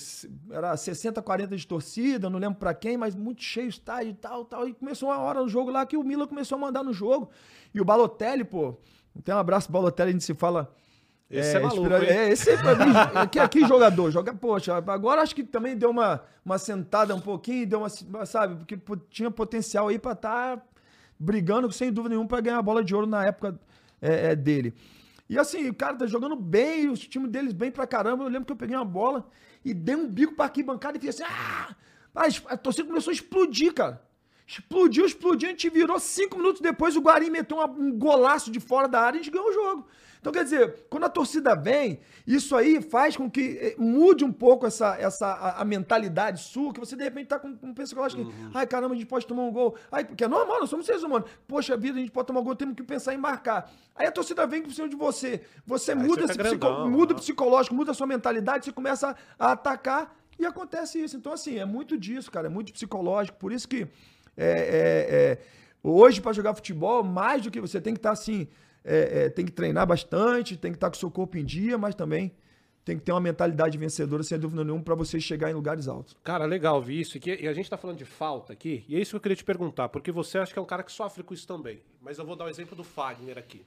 era 60, 40 de torcida, não lembro para quem, mas muito cheio o estádio e tal, tal. E começou uma hora no jogo lá que o Milan começou a mandar no jogo. E o Balotelli, pô, tem um abraço Balotelli, a gente se fala. Esse é, é maluco, inspira... É, esse aí pra mim, aqui, aqui jogador, joga, poxa, agora acho que também deu uma, uma sentada um pouquinho, deu uma, sabe, porque tinha potencial aí pra estar tá brigando, sem dúvida nenhuma, para ganhar a bola de ouro na época é, é, dele. E assim, o cara tá jogando bem, os times deles bem pra caramba. Eu lembro que eu peguei uma bola e dei um bico pra arquibancada e fiz assim, ah! A torcida começou a explodir, cara. Explodiu, explodiu, a gente virou cinco minutos depois, o Guarim meteu um golaço de fora da área e a gente ganhou o jogo. Então, quer dizer, quando a torcida vem, isso aí faz com que eh, mude um pouco essa, essa a, a mentalidade sua, que você de repente tá com, um pensamento que, uhum. ai caramba, a gente pode tomar um gol. Ai, porque é normal, nós somos seres humanos. Poxa vida, a gente pode tomar um gol, temos que pensar em marcar. Aí a torcida vem com cima de você. Você aí muda, você esse grandão, muda o psicológico, muda a sua mentalidade, você começa a, a atacar e acontece isso. Então, assim, é muito disso, cara, é muito psicológico. Por isso que é, é, é, hoje, para jogar futebol, mais do que você tem que estar tá, assim é, é, tem que treinar bastante, tem que estar com o seu corpo em dia, mas também tem que ter uma mentalidade vencedora, sem dúvida nenhuma, para você chegar em lugares altos. Cara, legal ouvir isso. E a gente está falando de falta aqui, e é isso que eu queria te perguntar, porque você acha que é um cara que sofre com isso também. Mas eu vou dar o um exemplo do Fagner aqui.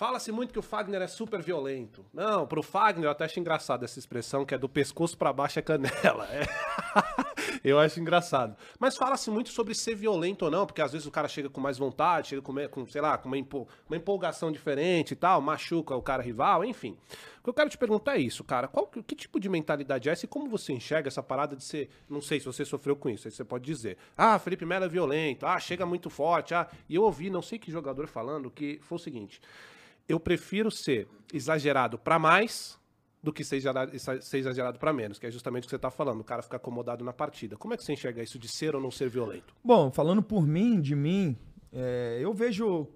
Fala-se muito que o Fagner é super violento. Não, pro Fagner eu até acho engraçado essa expressão que é do pescoço para baixo é canela. É. eu acho engraçado. Mas fala-se muito sobre ser violento ou não, porque às vezes o cara chega com mais vontade, chega com, com sei lá, com uma, empol uma empolgação diferente e tal, machuca o cara rival, enfim. O que eu quero te perguntar é isso, cara. Qual, que tipo de mentalidade é essa e como você enxerga essa parada de ser. Não sei se você sofreu com isso, aí você pode dizer. Ah, Felipe Melo é violento, ah, chega muito forte. Ah. E eu ouvi, não sei que jogador falando, que foi o seguinte eu prefiro ser exagerado para mais do que ser exagerado, para menos, que é justamente o que você está falando, o cara fica acomodado na partida. Como é que você enxerga isso de ser ou não ser violento? Bom, falando por mim, de mim, é, eu vejo.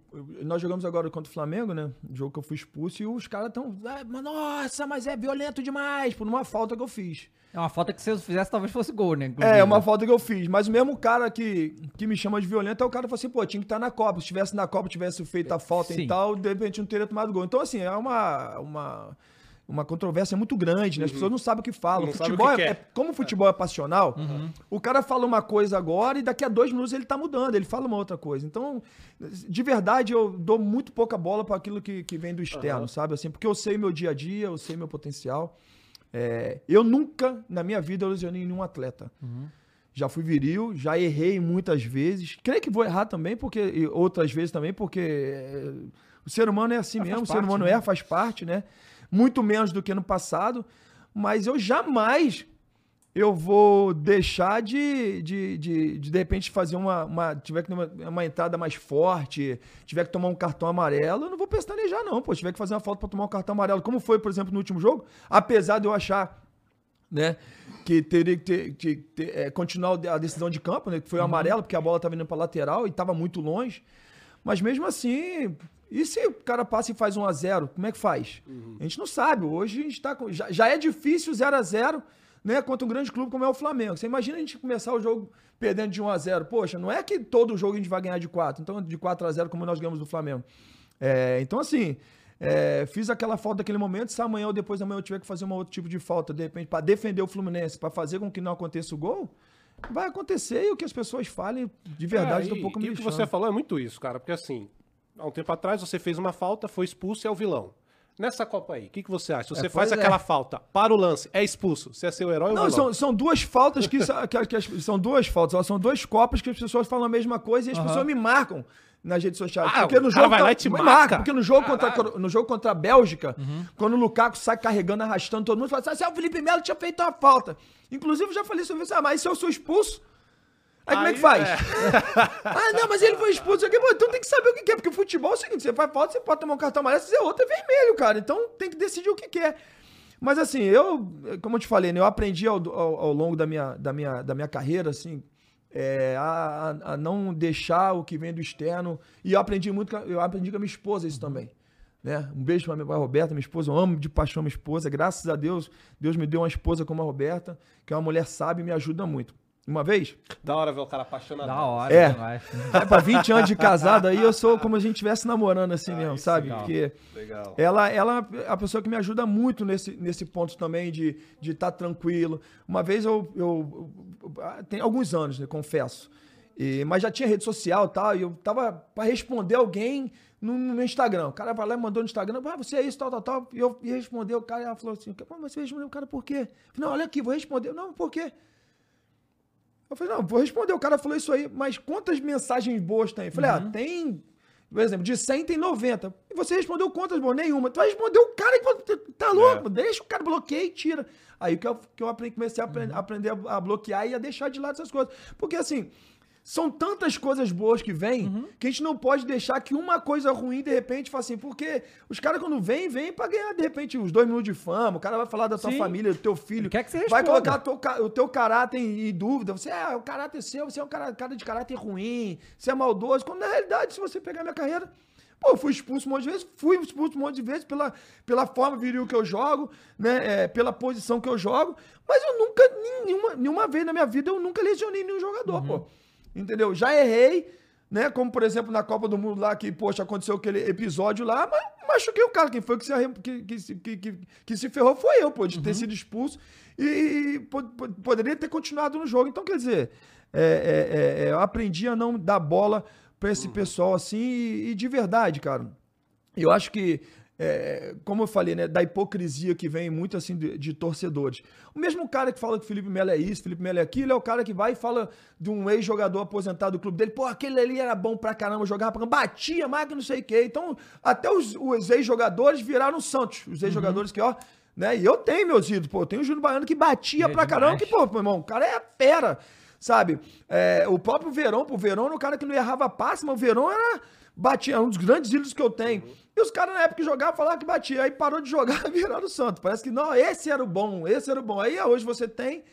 Nós jogamos agora contra o Flamengo, né? Jogo que eu fui expulso, e os caras estão. Ah, nossa, mas é violento demais, por uma falta que eu fiz. É uma falta que se eu fizesse talvez fosse gol, né? Inclusive. É, uma falta que eu fiz. Mas o mesmo cara que, que me chama de violento é o cara que fala assim, pô, tinha que estar na Copa. Se tivesse na Copa, tivesse feito a falta Sim. e tal, de repente não teria tomado gol. Então, assim, é uma. uma uma controvérsia muito grande, né? As pessoas não sabem o que falam. Não futebol que é, é- como o futebol é passional, o cara fala uma coisa agora e daqui a dois minutos ele tá mudando, ele fala uma outra coisa. Então, de verdade, eu dou muito pouca bola para aquilo que, que vem do externo, sabe? Assim, porque eu sei meu dia a dia, eu sei meu potencial. É, eu nunca, na minha vida, eu lesionei nenhum atleta. Já fui viril, já errei muitas vezes. Creio que vou errar também, porque outras vezes também, porque é, o ser humano é assim mesmo, o ser parte, humano né? erra, faz parte, né? Muito menos do que no passado, mas eu jamais eu vou deixar de, de, de, de, de repente, fazer uma, uma. Tiver que ter uma, uma entrada mais forte, tiver que tomar um cartão amarelo, eu não vou pestanejar, não. Pô, tiver que fazer uma falta para tomar um cartão amarelo, como foi, por exemplo, no último jogo, apesar de eu achar né? Que teria que ter, que ter- é, continuar a decisão de campo, né? Que foi o amarelo, porque a bola estava indo para lateral e estava muito longe. Mas mesmo assim, e se o cara passa e faz 1 a 0 como é que faz? A gente não sabe. Hoje a gente tá com, já, já é difícil 0 a 0 né, contra um grande clube como é o Flamengo. Você imagina a gente começar o jogo perdendo de 1 a 0 Poxa, não é que todo jogo a gente vai ganhar de 4, então de 4 a 0 como nós ganhamos do Flamengo. É, então, assim, é, fiz aquela falta naquele momento. Se amanhã ou depois da manhã eu tiver que fazer um outro tipo de falta, de repente, para defender o Fluminense, para fazer com que não aconteça o gol, vai acontecer e o que as pessoas falem de verdade, É, e- um pouco e me o que você falou é muito isso, cara. Porque assim, há um tempo atrás você fez uma falta, foi expulso e é o vilão. Nessa Copa aí, o que, que você acha? Se você É, faz é. aquela falta, para o lance, é expulso. Você é seu herói ou Não, vilão? são, são duas faltas que, que- que as- são duas faltas, são duas copas que as pessoas falam a mesma coisa e as Aham. pessoas me marcam nas redes sociais. Ah, porque no jogo vai tá- lá e te me marca? porque no jogo, contra, no jogo contra a Bélgica, Uhum. quando o Lukaku sai carregando, arrastando todo mundo, fala assim, ah, o Felipe Melo tinha feito uma falta. Inclusive, eu já falei sobre isso, ah, mas se eu sou expulso, aí, como é Aí, que faz? é. ah, não, mas ele foi expulso aqui, então tem que saber o que quer, porque o futebol é o seguinte, você faz falta, você pode tomar um cartão amarelo, se fizer outro é vermelho, cara, então tem que decidir o que quer. Mas assim, eu, como eu te falei, né, eu aprendi ao, ao, ao longo da minha, da, minha, da minha carreira, assim, é, a, a- a não deixar o que vem do externo. E eu aprendi muito, a- eu aprendi com a minha esposa isso também. Né? Um beijo minha pra Roberta, minha esposa. Eu amo de paixão minha esposa. Graças a Deus, Deus me deu uma esposa como a Roberta, que é uma mulher sábia e me ajuda muito. Uma vez, Da hora ver o cara apaixonado. Da hora, É. demais. é, pra 20 anos de casado aí, eu sou como a gente estivesse namorando assim mesmo, Aí sabe? sim. Porque Legal. ela, ela é a pessoa que me ajuda muito nesse, nesse ponto também de estar de tá tranquilo. Uma vez eu, eu, eu- Tem alguns anos, né, confesso. E- mas já tinha rede social e tal, e eu tava pra responder alguém no, no meu Instagram. O cara vai lá e mandou no Instagram, ah, você é isso, tal, tal, tal. E eu ia responder, o cara ela falou assim, Pô, mas você respondeu o cara por quê? Eu falei, não, olha aqui, vou responder. Não, por quê? Eu falei, não, vou responder. O cara falou isso aí, mas quantas mensagens boas tem? Eu falei, ah, tem, por exemplo, de 100 tem 90. E você respondeu quantas boas? Nenhuma. Tu vai responder o cara que tá louco, deixa o cara bloqueia e tira. Aí que eu, que eu aprendi, comecei a aprender, aprender a, a bloquear e a deixar de lado essas coisas. Porque assim, são tantas coisas boas que vêm que a gente não pode deixar que uma coisa ruim de repente faça assim. Porque os caras, quando vêm, vêm pra ganhar de repente uns dois minutos de fama. O cara vai falar da tua Sim. família, do teu filho. Quer que você vai responda. colocar teu o teu caráter em, em dúvida. Você é o caráter seu, você é um cara, cara de caráter ruim, você é maldoso. Quando na realidade, se você pegar minha carreira. Pô, eu fui expulso um monte de vezes, fui expulso um monte de vezes pela, pela forma viril que eu jogo, né? é, pela posição que eu jogo, mas eu nunca, nenhuma, nenhuma vez na minha vida, eu nunca lesionei nenhum jogador, pô. Entendeu? Já errei, né? Como, por exemplo, na Copa do Mundo lá, que, poxa, aconteceu aquele episódio lá, mas machuquei o cara. Quem foi que se, que, que, que, que, se ferrou foi eu, pô, de ter sido expulso. E, e po- po- poderia ter continuado no jogo. Então, quer dizer, é, é, é, é, eu aprendi a não dar bola pra esse pessoal assim, e, e de verdade, cara. Eu acho que, é, como eu falei, né, da hipocrisia que vem muito assim de, de torcedores. O mesmo cara que fala que o Felipe Melo é isso, Felipe Melo é aquilo, é o cara que vai e fala de um ex-jogador aposentado do clube dele, pô, aquele ali era bom pra caramba, jogava pra caramba, batia, mais que não sei o quê. Então, até os, os ex-jogadores viraram Santos, os ex-jogadores que, ó, né, e eu tenho meus ídolos, pô, eu tenho o Júnior Baiano que batia É pra caramba, demais. que, pô, meu irmão, o cara é fera, sabe? É, o próprio Verão, pô, o Verão era um cara que não errava passe, mas o Verão era batia, é um dos grandes ídolos que eu tenho. E os caras na época que jogavam falavam que batia, aí parou de jogar, viraram o santo. Parece que não, esse era o bom, esse era o bom. Aí hoje você tem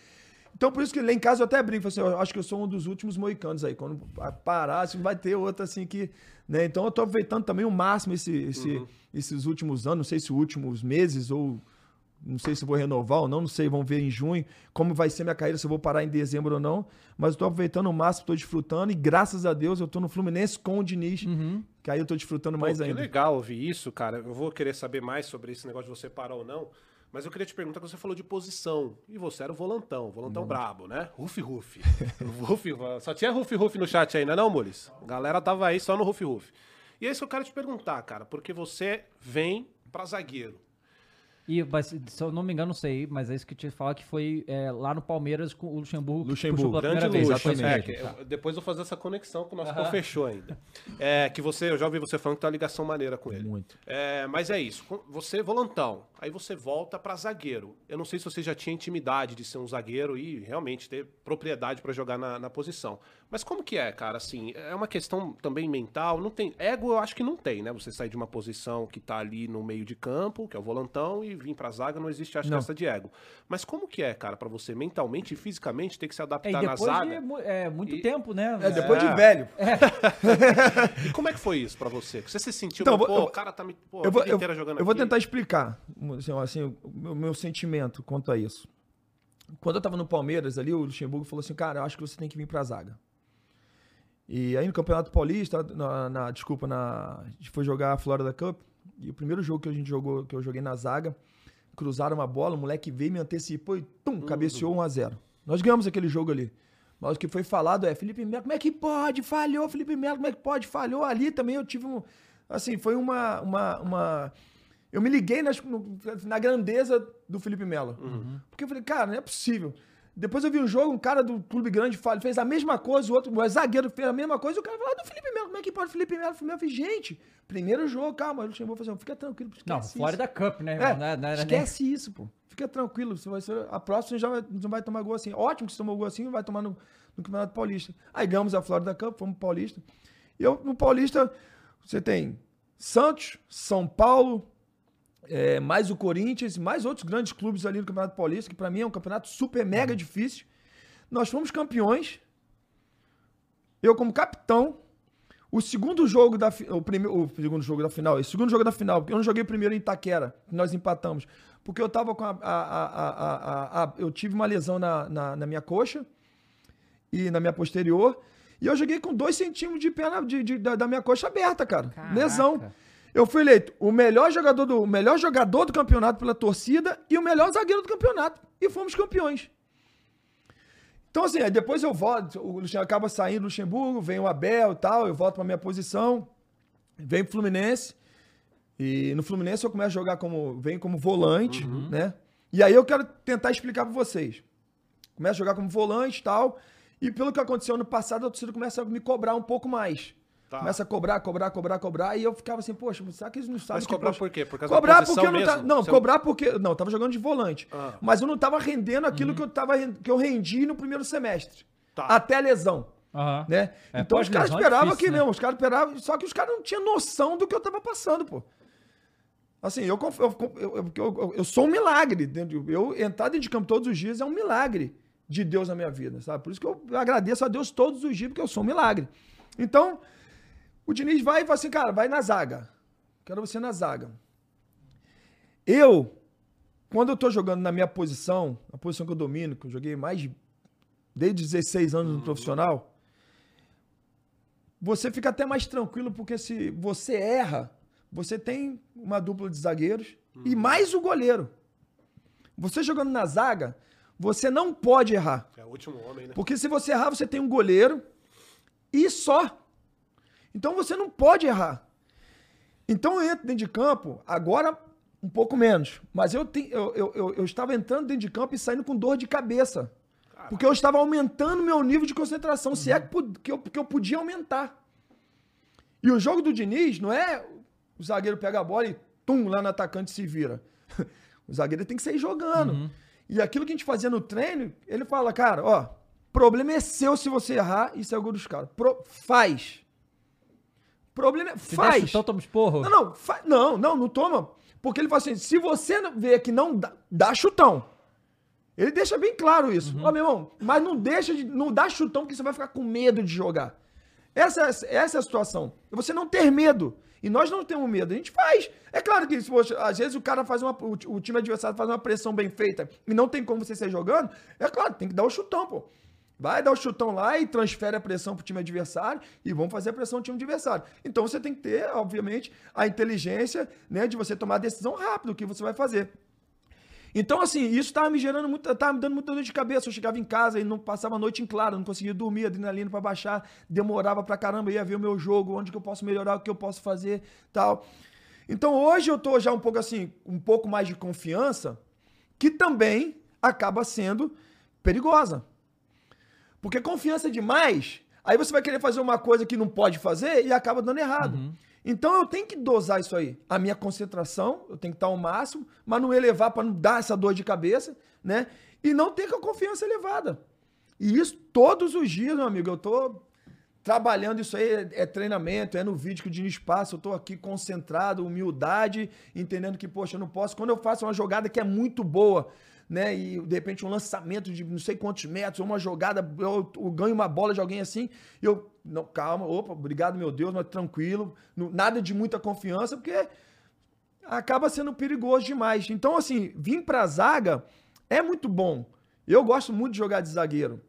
Então, por isso que lá em casa eu até brinco, assim, eu acho que eu sou um dos últimos moicanos aí. Quando parar, assim, vai ter outro assim que. Né? Então eu tô aproveitando também o máximo esse, esse, Uhum. esses últimos anos, não sei se últimos meses ou. Não sei se vou renovar ou não, não sei, vamos ver em junho como vai ser minha carreira, se eu vou parar em dezembro ou não. Mas eu tô aproveitando o máximo, tô desfrutando e graças a Deus eu tô no Fluminense com o Diniz, que aí eu tô desfrutando Pô, mais que ainda. legal ouvir isso, cara. Eu vou querer saber mais sobre esse negócio de você parar ou não. Mas eu queria te perguntar, que você falou de posição. E você era o volantão, Uhum. volantão brabo, né? Rufi Rufi. Rufi, só tinha Rufi Rufi no chat ainda, não, Mules? A galera tava aí só no Rufi Rufi. E é isso que eu quero te perguntar, cara, porque você vem pra zagueiro. E, mas, se eu não me engano, não sei, mas é isso que eu te falar que foi é, lá no Palmeiras com o Luxemburgo. Luxemburgo, Grande primeira vez. isso É, mesmo, que tá. eu- depois eu vou fazer essa conexão que o nosso pô fechou ainda. É, que você, eu já ouvi você falando que tem uma ligação maneira com ele. Muito. É, mas é isso. com- Você é volantão. Aí você volta pra zagueiro. Eu não sei se você já tinha intimidade de ser um zagueiro e realmente ter propriedade pra jogar na, na posição. Mas como que é, cara? Assim, é uma questão também mental. Não tem ego, eu acho que não tem, né? Você sair de uma posição que tá ali no meio de campo, que é o volantão, e vir pra zaga, não existe acho que Não. essa de ego. Mas como que é, cara, pra você mentalmente e fisicamente ter que se É, adaptar e na depois zaga? de é, muito E- tempo, né? É, depois É. de velho. E como é que foi isso pra você? Você se sentiu, Então, pô, eu vou- o cara tá me pô, eu vou, eu, inteira jogando eu vou aqui. tentar explicar assim, assim, o meu, meu sentimento quanto a isso. Quando eu tava no Palmeiras ali, o Luxemburgo falou assim, cara, eu acho que você tem que vir pra zaga. E aí no Campeonato Paulista, na, na- desculpa, na, a gente foi jogar a Florida Cup, e o primeiro jogo que a gente jogou, que eu joguei na zaga, cruzaram uma bola, o moleque veio, me antecipou e tum, cabeceou 1 a 0 Nós ganhamos aquele jogo ali. Mas o que foi falado é, Felipe Melo, como é que pode? Falhou, Felipe Melo, como é que pode? Falhou. Ali também eu tive um. Assim, foi uma. uma, uma eu me liguei nas- no- na grandeza do Felipe Melo. Porque eu falei, cara, não é possível. Depois eu vi um jogo, um cara do clube grande fez a mesma coisa, o outro, o zagueiro fez a mesma coisa, e o cara falou, ah, do Felipe Melo, como é que pode Felipe Melo? Felipe Melo, Eu falei, gente, primeiro jogo, calma. O Luxemburgo falou assim, fica tranquilo, esquece Não, isso. Florida Cup, né? É, Não é- não era nem- esquece isso, pô. Fica tranquilo. Você vai ser, a próxima já vai, não vai tomar gol assim. Ótimo que você tomou gol assim, vai tomar no, no Campeonato Paulista. Aí ganhamos a Florida Cup, fomos pro Paulista. E eu, no Paulista, você tem Santos, São Paulo, é, mais o Corinthians, mais outros grandes clubes ali no Campeonato Paulista, que pra mim é um campeonato super mega difícil. Nós fomos campeões. Eu, como capitão, o segundo jogo da o primeiro, o segundo jogo da final, o segundo jogo da final, porque eu não joguei primeiro em Itaquera, que nós empatamos, porque eu tava com a, a- a- a- a- a- eu tive uma lesão na, na, na minha coxa e na minha posterior, e eu joguei com dois centímetros de perna de, de- da, da minha coxa aberta, cara, Caraca. lesão. Eu fui eleito o melhor jogador do melhor jogador do campeonato pela torcida e o melhor zagueiro do campeonato e fomos campeões. Então, assim, aí depois eu volto, o Luxemburgo acaba saindo do Luxemburgo, vem o Abel e tal, eu volto pra minha posição, vem pro Fluminense, e no Fluminense eu começo a jogar como, vem como volante, né? E aí eu quero tentar explicar pra vocês. Começo a jogar como volante e tal, e pelo que aconteceu no passado, a torcida começa a me cobrar um pouco mais. Tá. Começa a cobrar, cobrar, cobrar, cobrar, e eu ficava assim, poxa, será que eles não sabem Mas que, cobrar poxa, por quê? Por causa Cobrar da porque eu não tava. Não, Você- cobrar porque. Não, eu tava jogando de volante. Ah. Mas eu não tava rendendo aquilo que, eu tava, que eu rendi no primeiro semestre. Tá. Até a lesão. Aham. Né? É, então os caras é esperavam difícil, que né? mesmo, os caras esperavam, só que os caras não tinham noção do que eu tava passando, pô. Assim, eu, conf- eu, eu, eu, sou um milagre. Eu entrar dentro de campo todos os dias é um milagre de Deus na minha vida, sabe? Por isso que eu agradeço a Deus todos os dias, porque eu sou um milagre. Então, o Diniz vai e fala assim, cara, vai na zaga. Quero você na zaga. Eu, quando eu tô jogando na minha posição, a posição que eu domino, que eu joguei mais de, desde 16 anos no profissional, você fica até mais tranquilo, porque se você erra, você tem uma dupla de zagueiros e mais o goleiro. Você jogando na zaga, você não pode errar. É o último homem, né? Porque se você errar, você tem um goleiro e só. Então você não pode errar. Então eu entro dentro de campo, agora um pouco menos. Mas eu, te- eu, eu, eu, eu estava entrando dentro de campo e saindo com dor de cabeça. Porque eu estava aumentando meu nível de concentração, se é que, pu- que eu, que eu podia aumentar. E o jogo do Diniz não é o zagueiro pega a bola e tum, lá no atacante se vira. O zagueiro tem que sair jogando. E aquilo que a gente fazia no treino, ele fala, cara, ó, problema é seu se você errar e sair o gol dos caras. Pro- faz. Problema é, Se faz. chutão, toma esporro. Não, não, fa- não, não, não toma. Porque ele fala assim: se você vê que não dá, dá chutão. Ele deixa bem claro isso. Uhum. Ó, meu irmão, mas não deixa de. Não dá chutão porque você vai ficar com medo de jogar. Essa, essa é a situação. Você não ter medo. E nós não temos medo. A gente faz. É claro que, poxa, às vezes o cara faz uma. O, o time adversário faz uma pressão bem feita e não tem como você sair jogando. É claro, tem que dar o chutão, pô. Vai dar o chutão lá e transfere a pressão pro time adversário e vamos fazer a pressão no time adversário. Então você tem que ter, obviamente, a inteligência, né, de você tomar a decisão rápido o que você vai fazer. Então, assim, isso tava me gerando muito, tava me dando muita dor de cabeça. Eu chegava em casa e não passava a noite em claro, não conseguia dormir, adrenalina para baixar, demorava pra caramba, ia ver o meu jogo, onde que eu posso melhorar, o que eu posso fazer, tal. Então, hoje eu tô já um pouco assim, um pouco mais de confiança, que também acaba sendo perigosa. Porque confiança demais, aí você vai querer fazer uma coisa que não pode fazer e acaba dando errado. Uhum. Então eu tenho que dosar isso aí. A minha concentração, eu tenho que estar ao máximo, mas não elevar para não dar essa dor de cabeça, né? E não ter com a confiança elevada. E isso todos os dias, meu amigo, eu tô trabalhando isso aí, é, é treinamento, é no vídeo que o Diniz passa, eu tô aqui concentrado, humildade, entendendo que, poxa, eu não posso. Quando eu faço uma jogada que é muito boa, né? E de repente um lançamento de não sei quantos metros, uma jogada, eu, eu ganho uma bola de alguém assim, e eu, não, calma, opa, obrigado meu Deus, mas tranquilo, não- nada de muita confiança, porque acaba sendo perigoso demais. Então, assim, vir pra zaga é muito bom. Eu gosto muito de jogar de zagueiro.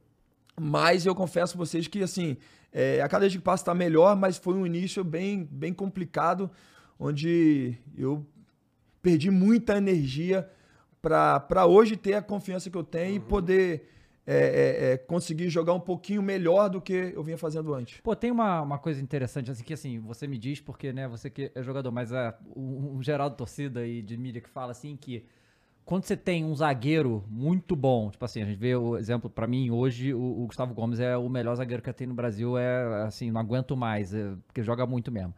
Mas eu confesso a vocês que, assim, é, a cada dia que passa tá melhor, mas foi um início bem, bem complicado, onde eu perdi muita energia para hoje ter a confiança que eu tenho e poder é, é, é, conseguir jogar um pouquinho melhor do que eu vinha fazendo antes. Pô, tem uma, uma coisa interessante, assim, que assim, você me diz, porque, né, você que é jogador, mas é o, o geral de torcida e de mídia que fala, assim, que quando você tem um zagueiro muito bom, tipo assim, a gente vê o exemplo, pra mim, hoje, o, o Gustavo Gomes é o melhor zagueiro que tem no Brasil, é, assim, não aguento mais, é, porque joga muito mesmo.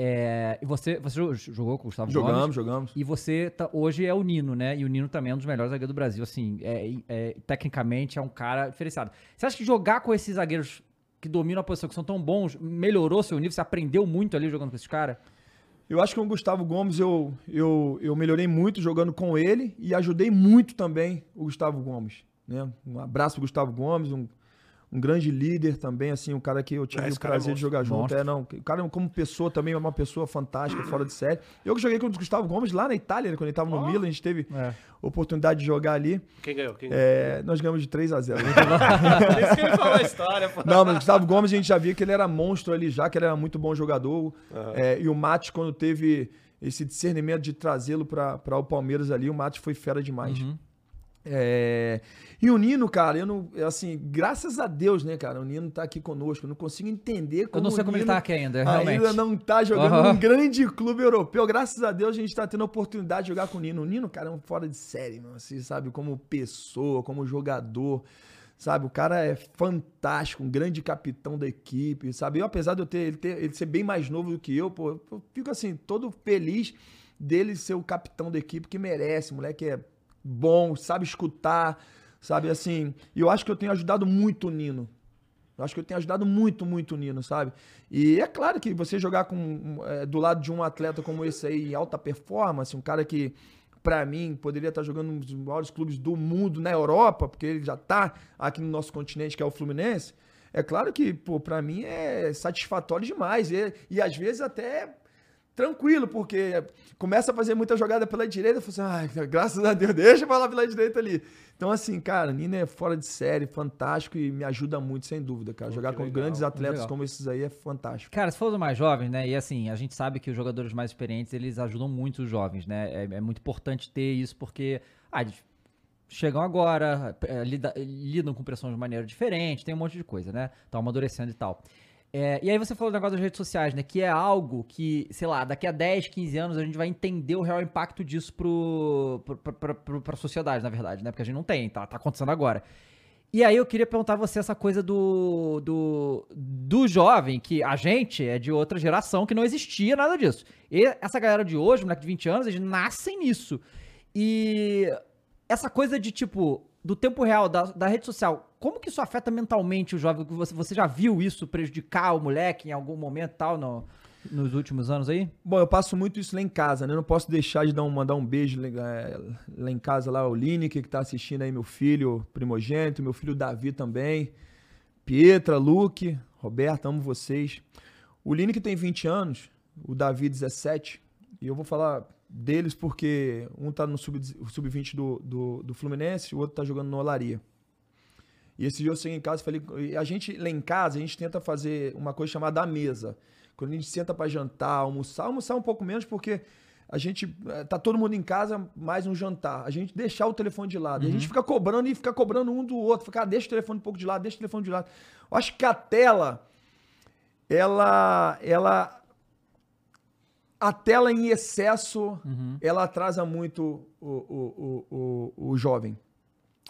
É, e você, você jo- jogou com o Gustavo Gomes? Jogamos, jogamos. E você tá- hoje é o Nino, né? E o Nino também é um dos melhores zagueiros do Brasil. Assim, é, é- tecnicamente é um cara diferenciado. Você acha que jogar com esses zagueiros que dominam a posição, que são tão bons, melhorou seu nível? Você aprendeu muito ali jogando com esses caras? Eu acho que com o Gustavo Gomes eu, eu, eu melhorei muito jogando com ele e ajudei muito também o Gustavo Gomes. Né? Um abraço pro Gustavo Gomes, um, um grande líder também, assim, um cara que eu tive É, o é prazer de monstro. jogar junto. Monstro. É, não, o cara como pessoa também é uma pessoa fantástica, fora de série. Eu que joguei com o Gustavo Gomes lá na Itália, né, quando ele estava no Milan, a gente teve É. oportunidade de jogar ali. Quem ganhou? Quem ganhou? É, nós ganhamos de 3 a 0 Esse que ele falou a história, pô. Não, mas o Gustavo Gomes a gente já via que ele era monstro ali já, que ele era muito bom jogador. É, e o Matos, quando teve esse discernimento de trazê-lo para o Palmeiras ali, o Matos foi fera demais. Uhum. É, E o Nino, cara, eu não. Assim, graças a Deus, né, cara? O Nino tá aqui conosco. Eu não consigo entender como. Eu não sei o como ele tá aqui ainda, realmente. Ainda não tá jogando Aham. num grande clube europeu. Graças a Deus a gente tá tendo a oportunidade de jogar com o Nino. O Nino, cara, é um fora de série, mano. Assim, sabe? Como pessoa, como jogador. Sabe, o cara é fantástico, um grande capitão da equipe, sabe? Eu, apesar de eu ter ele, ter ele ser bem mais novo do que eu, pô, eu fico assim, todo feliz dele ser o capitão da equipe que merece. O moleque é bom, sabe escutar, sabe assim. E eu acho que eu tenho ajudado muito o Nino. Eu acho que eu tenho ajudado muito, muito o Nino, sabe? E é claro que você jogar com, é, do lado de um atleta como esse aí, em alta performance, um cara que, pra mim, poderia estar jogando um dos maiores clubes do mundo na Europa, porque ele já tá aqui no nosso continente, que é o Fluminense. É claro que, pô, pra mim é satisfatório demais. E, e às vezes até tranquilo, porque começa a fazer muita jogada pela direita, falo assim, ai, graças a Deus, deixa eu falar pela direita ali. Então, assim, cara, Nino é fora de série, fantástico e me ajuda muito, sem dúvida, cara. Jogar com legal, grandes atletas como esses aí é fantástico. Cara, se for dos mais jovens, né? E assim, a gente sabe que os jogadores mais experientes, eles ajudam muito os jovens, né? É, é muito importante ter isso, porque ah, chegam agora, é, lida- lidam com pressão de maneira diferente, tem um monte de coisa, né? Estão amadurecendo e tal. É, e aí você falou do negócio das redes sociais, né? Que é algo que, sei lá, daqui a 10, 15 anos a gente vai entender o real impacto disso pro, pro, pro, pro, pra sociedade, na verdade, né? Porque a gente não tem, tá, tá acontecendo agora. E aí eu queria perguntar a você essa coisa do, do, do jovem, que a gente é de outra geração, que não existia nada disso. E essa galera de hoje, moleque de 20 anos, eles nascem nisso. E essa coisa de, tipo, do tempo real, da, da rede social, como que isso afeta mentalmente o jovem? Você, você já viu isso prejudicar o moleque em algum momento tal, no, nos últimos anos aí? Bom, eu passo muito isso lá em casa, né? Eu não posso deixar de dar um, mandar um beijo é, lá em casa, lá o Lineker, que tá assistindo aí, meu filho primogênito, meu filho Davi também, Pietra, Luke, Roberto, amo vocês. O Lineker tem 20 anos, o Davi 17, e eu vou falar deles porque um tá no sub-20 sub do, do, do Fluminense, o outro tá jogando no Olaria. E esse dia eu cheguei em casa e falei, a gente lá em casa, a gente tenta fazer uma coisa chamada a mesa. Quando a gente senta para jantar, almoçar, almoçar um pouco menos porque a gente eh, tá todo mundo em casa, mais um jantar. A gente deixar o telefone de lado. Uhum. A gente uhum. fica cobrando e fica cobrando um do outro. Fica, ah, deixa o telefone um pouco de lado, deixa o telefone de lado. Eu acho que a tela ela ela a tela em excesso, uhum. ela atrasa muito o, o, o, o, jovem.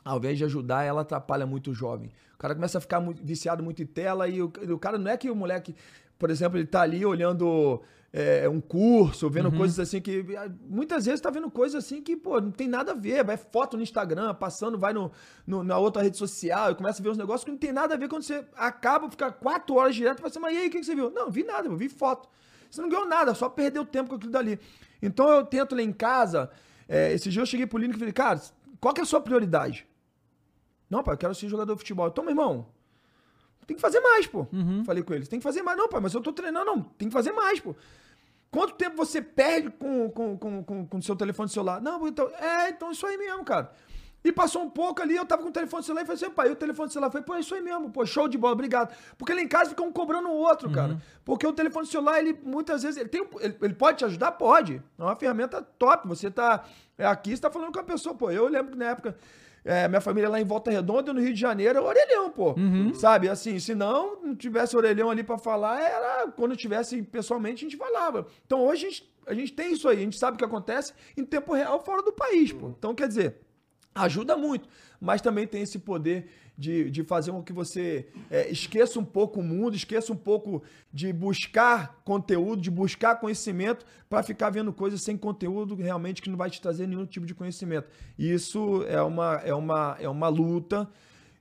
Ao invés de ajudar, ela atrapalha muito o jovem. O cara começa a ficar muito, viciado muito em tela e o, o cara não é que o moleque, por exemplo, ele tá ali olhando é, um curso, vendo uhum. coisas assim que. Muitas vezes tá vendo coisas assim que, pô, não tem nada a ver. Vai foto no Instagram, passando, vai no, no na outra rede social e começa a ver uns negócios que não tem nada a ver quando você acaba, fica quatro horas direto e fala assim, mas e aí, o que, que você viu? Não, vi nada, eu vi foto. Você não ganhou nada, só perdeu tempo com aquilo dali. Então eu tento lá em casa. É, esse dia eu cheguei pro Lino e falei, cara, qual que é a sua prioridade? Não, pai, eu quero ser jogador de futebol. Então, meu irmão, tem que fazer mais, pô. Uhum. Falei com ele, tem que fazer mais. Não, pai, mas eu tô treinando, não. Tem que fazer mais, pô. Quanto tempo você perde com o com, com, com, com seu telefone celular? Não, então, é, então isso aí mesmo, cara. E passou um pouco ali, eu tava com o telefone celular e falei assim, pai, o telefone celular foi, pô, é isso aí mesmo, pô, show de bola, obrigado. Porque lá em casa ficam cobrando o outro, uhum. cara. Porque o telefone celular, ele muitas vezes, ele, tem, ele, ele, pode te ajudar? Pode. É uma ferramenta top. Você tá é, aqui, você tá falando com a pessoa, pô. Eu lembro que na época, é, minha família lá em Volta Redonda, no Rio de Janeiro, orelhão, pô. Uhum. Sabe? Assim, se não, não tivesse orelhão ali para falar, era quando tivesse pessoalmente, a gente falava. Então hoje a gente, a gente tem isso aí, a gente sabe o que acontece em tempo real fora do país, pô. Então, quer dizer ajuda muito, mas também tem esse poder de, de fazer com que você é, esqueça um pouco o mundo, esqueça um pouco de buscar conteúdo, de buscar conhecimento, para ficar vendo coisas sem conteúdo realmente que não vai te trazer nenhum tipo de conhecimento. E isso é uma, é uma, é uma luta